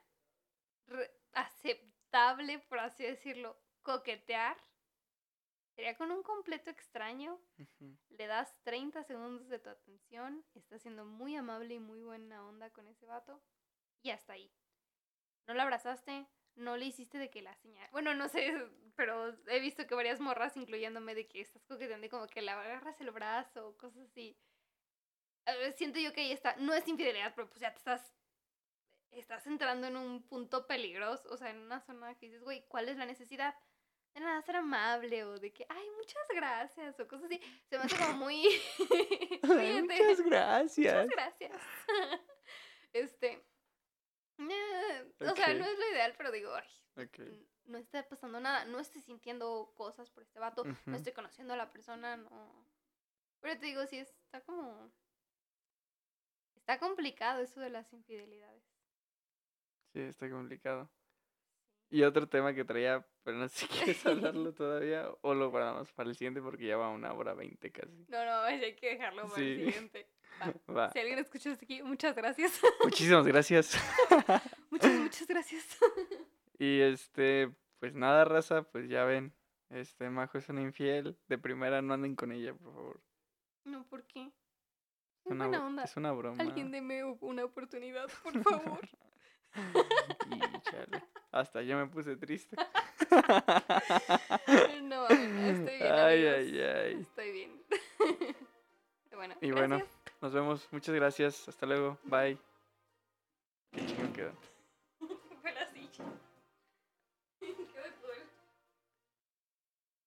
aceptable, por así decirlo, coquetear, sería con un completo extraño. Le das 30 segundos de tu atención, estás siendo muy amable y muy buena onda con ese vato, y hasta ahí. No la abrazaste, no le hiciste de que la señal. Bueno, no sé, pero he visto que varias morras, incluyéndome, de que estás coqueteando y como que la agarras el brazo o cosas así. siento yo que ahí está. No es infidelidad, pero pues ya te estás. Estás entrando en un punto peligroso, o sea, en una zona que dices, güey, ¿cuál es la necesidad? De nada ser amable o de que, ay, muchas gracias o cosas así. Se me hace como muy. muchas gracias. Muchas gracias. este. O sea, no es lo ideal, pero digo, ay, no está pasando nada, no estoy sintiendo cosas por este vato, no estoy conociendo a la persona, no. Pero te digo, sí, está como... Está complicado eso de las infidelidades. Sí, está complicado. Y otro tema que traía, pero no sé si quieres hablarlo todavía o lo guardamos para el siguiente porque ya va una hora veinte casi. No, no, hay que dejarlo para el siguiente. Si alguien escucha aquí, muchas gracias. Muchísimas gracias. muchas, muchas gracias. y este, pues nada, raza, pues ya ven. Este, Majo es una infiel. De primera no anden con ella, por favor. No, ¿por qué? Es una, buena onda. Es una broma. Alguien deme una oportunidad, por favor. y chale. Hasta yo me puse triste. no, no, estoy bien. Ay, ay, ay. Estoy bien. bueno, y bueno. Nos vemos. Muchas gracias. Hasta luego. Bye. Qué chingón quedó.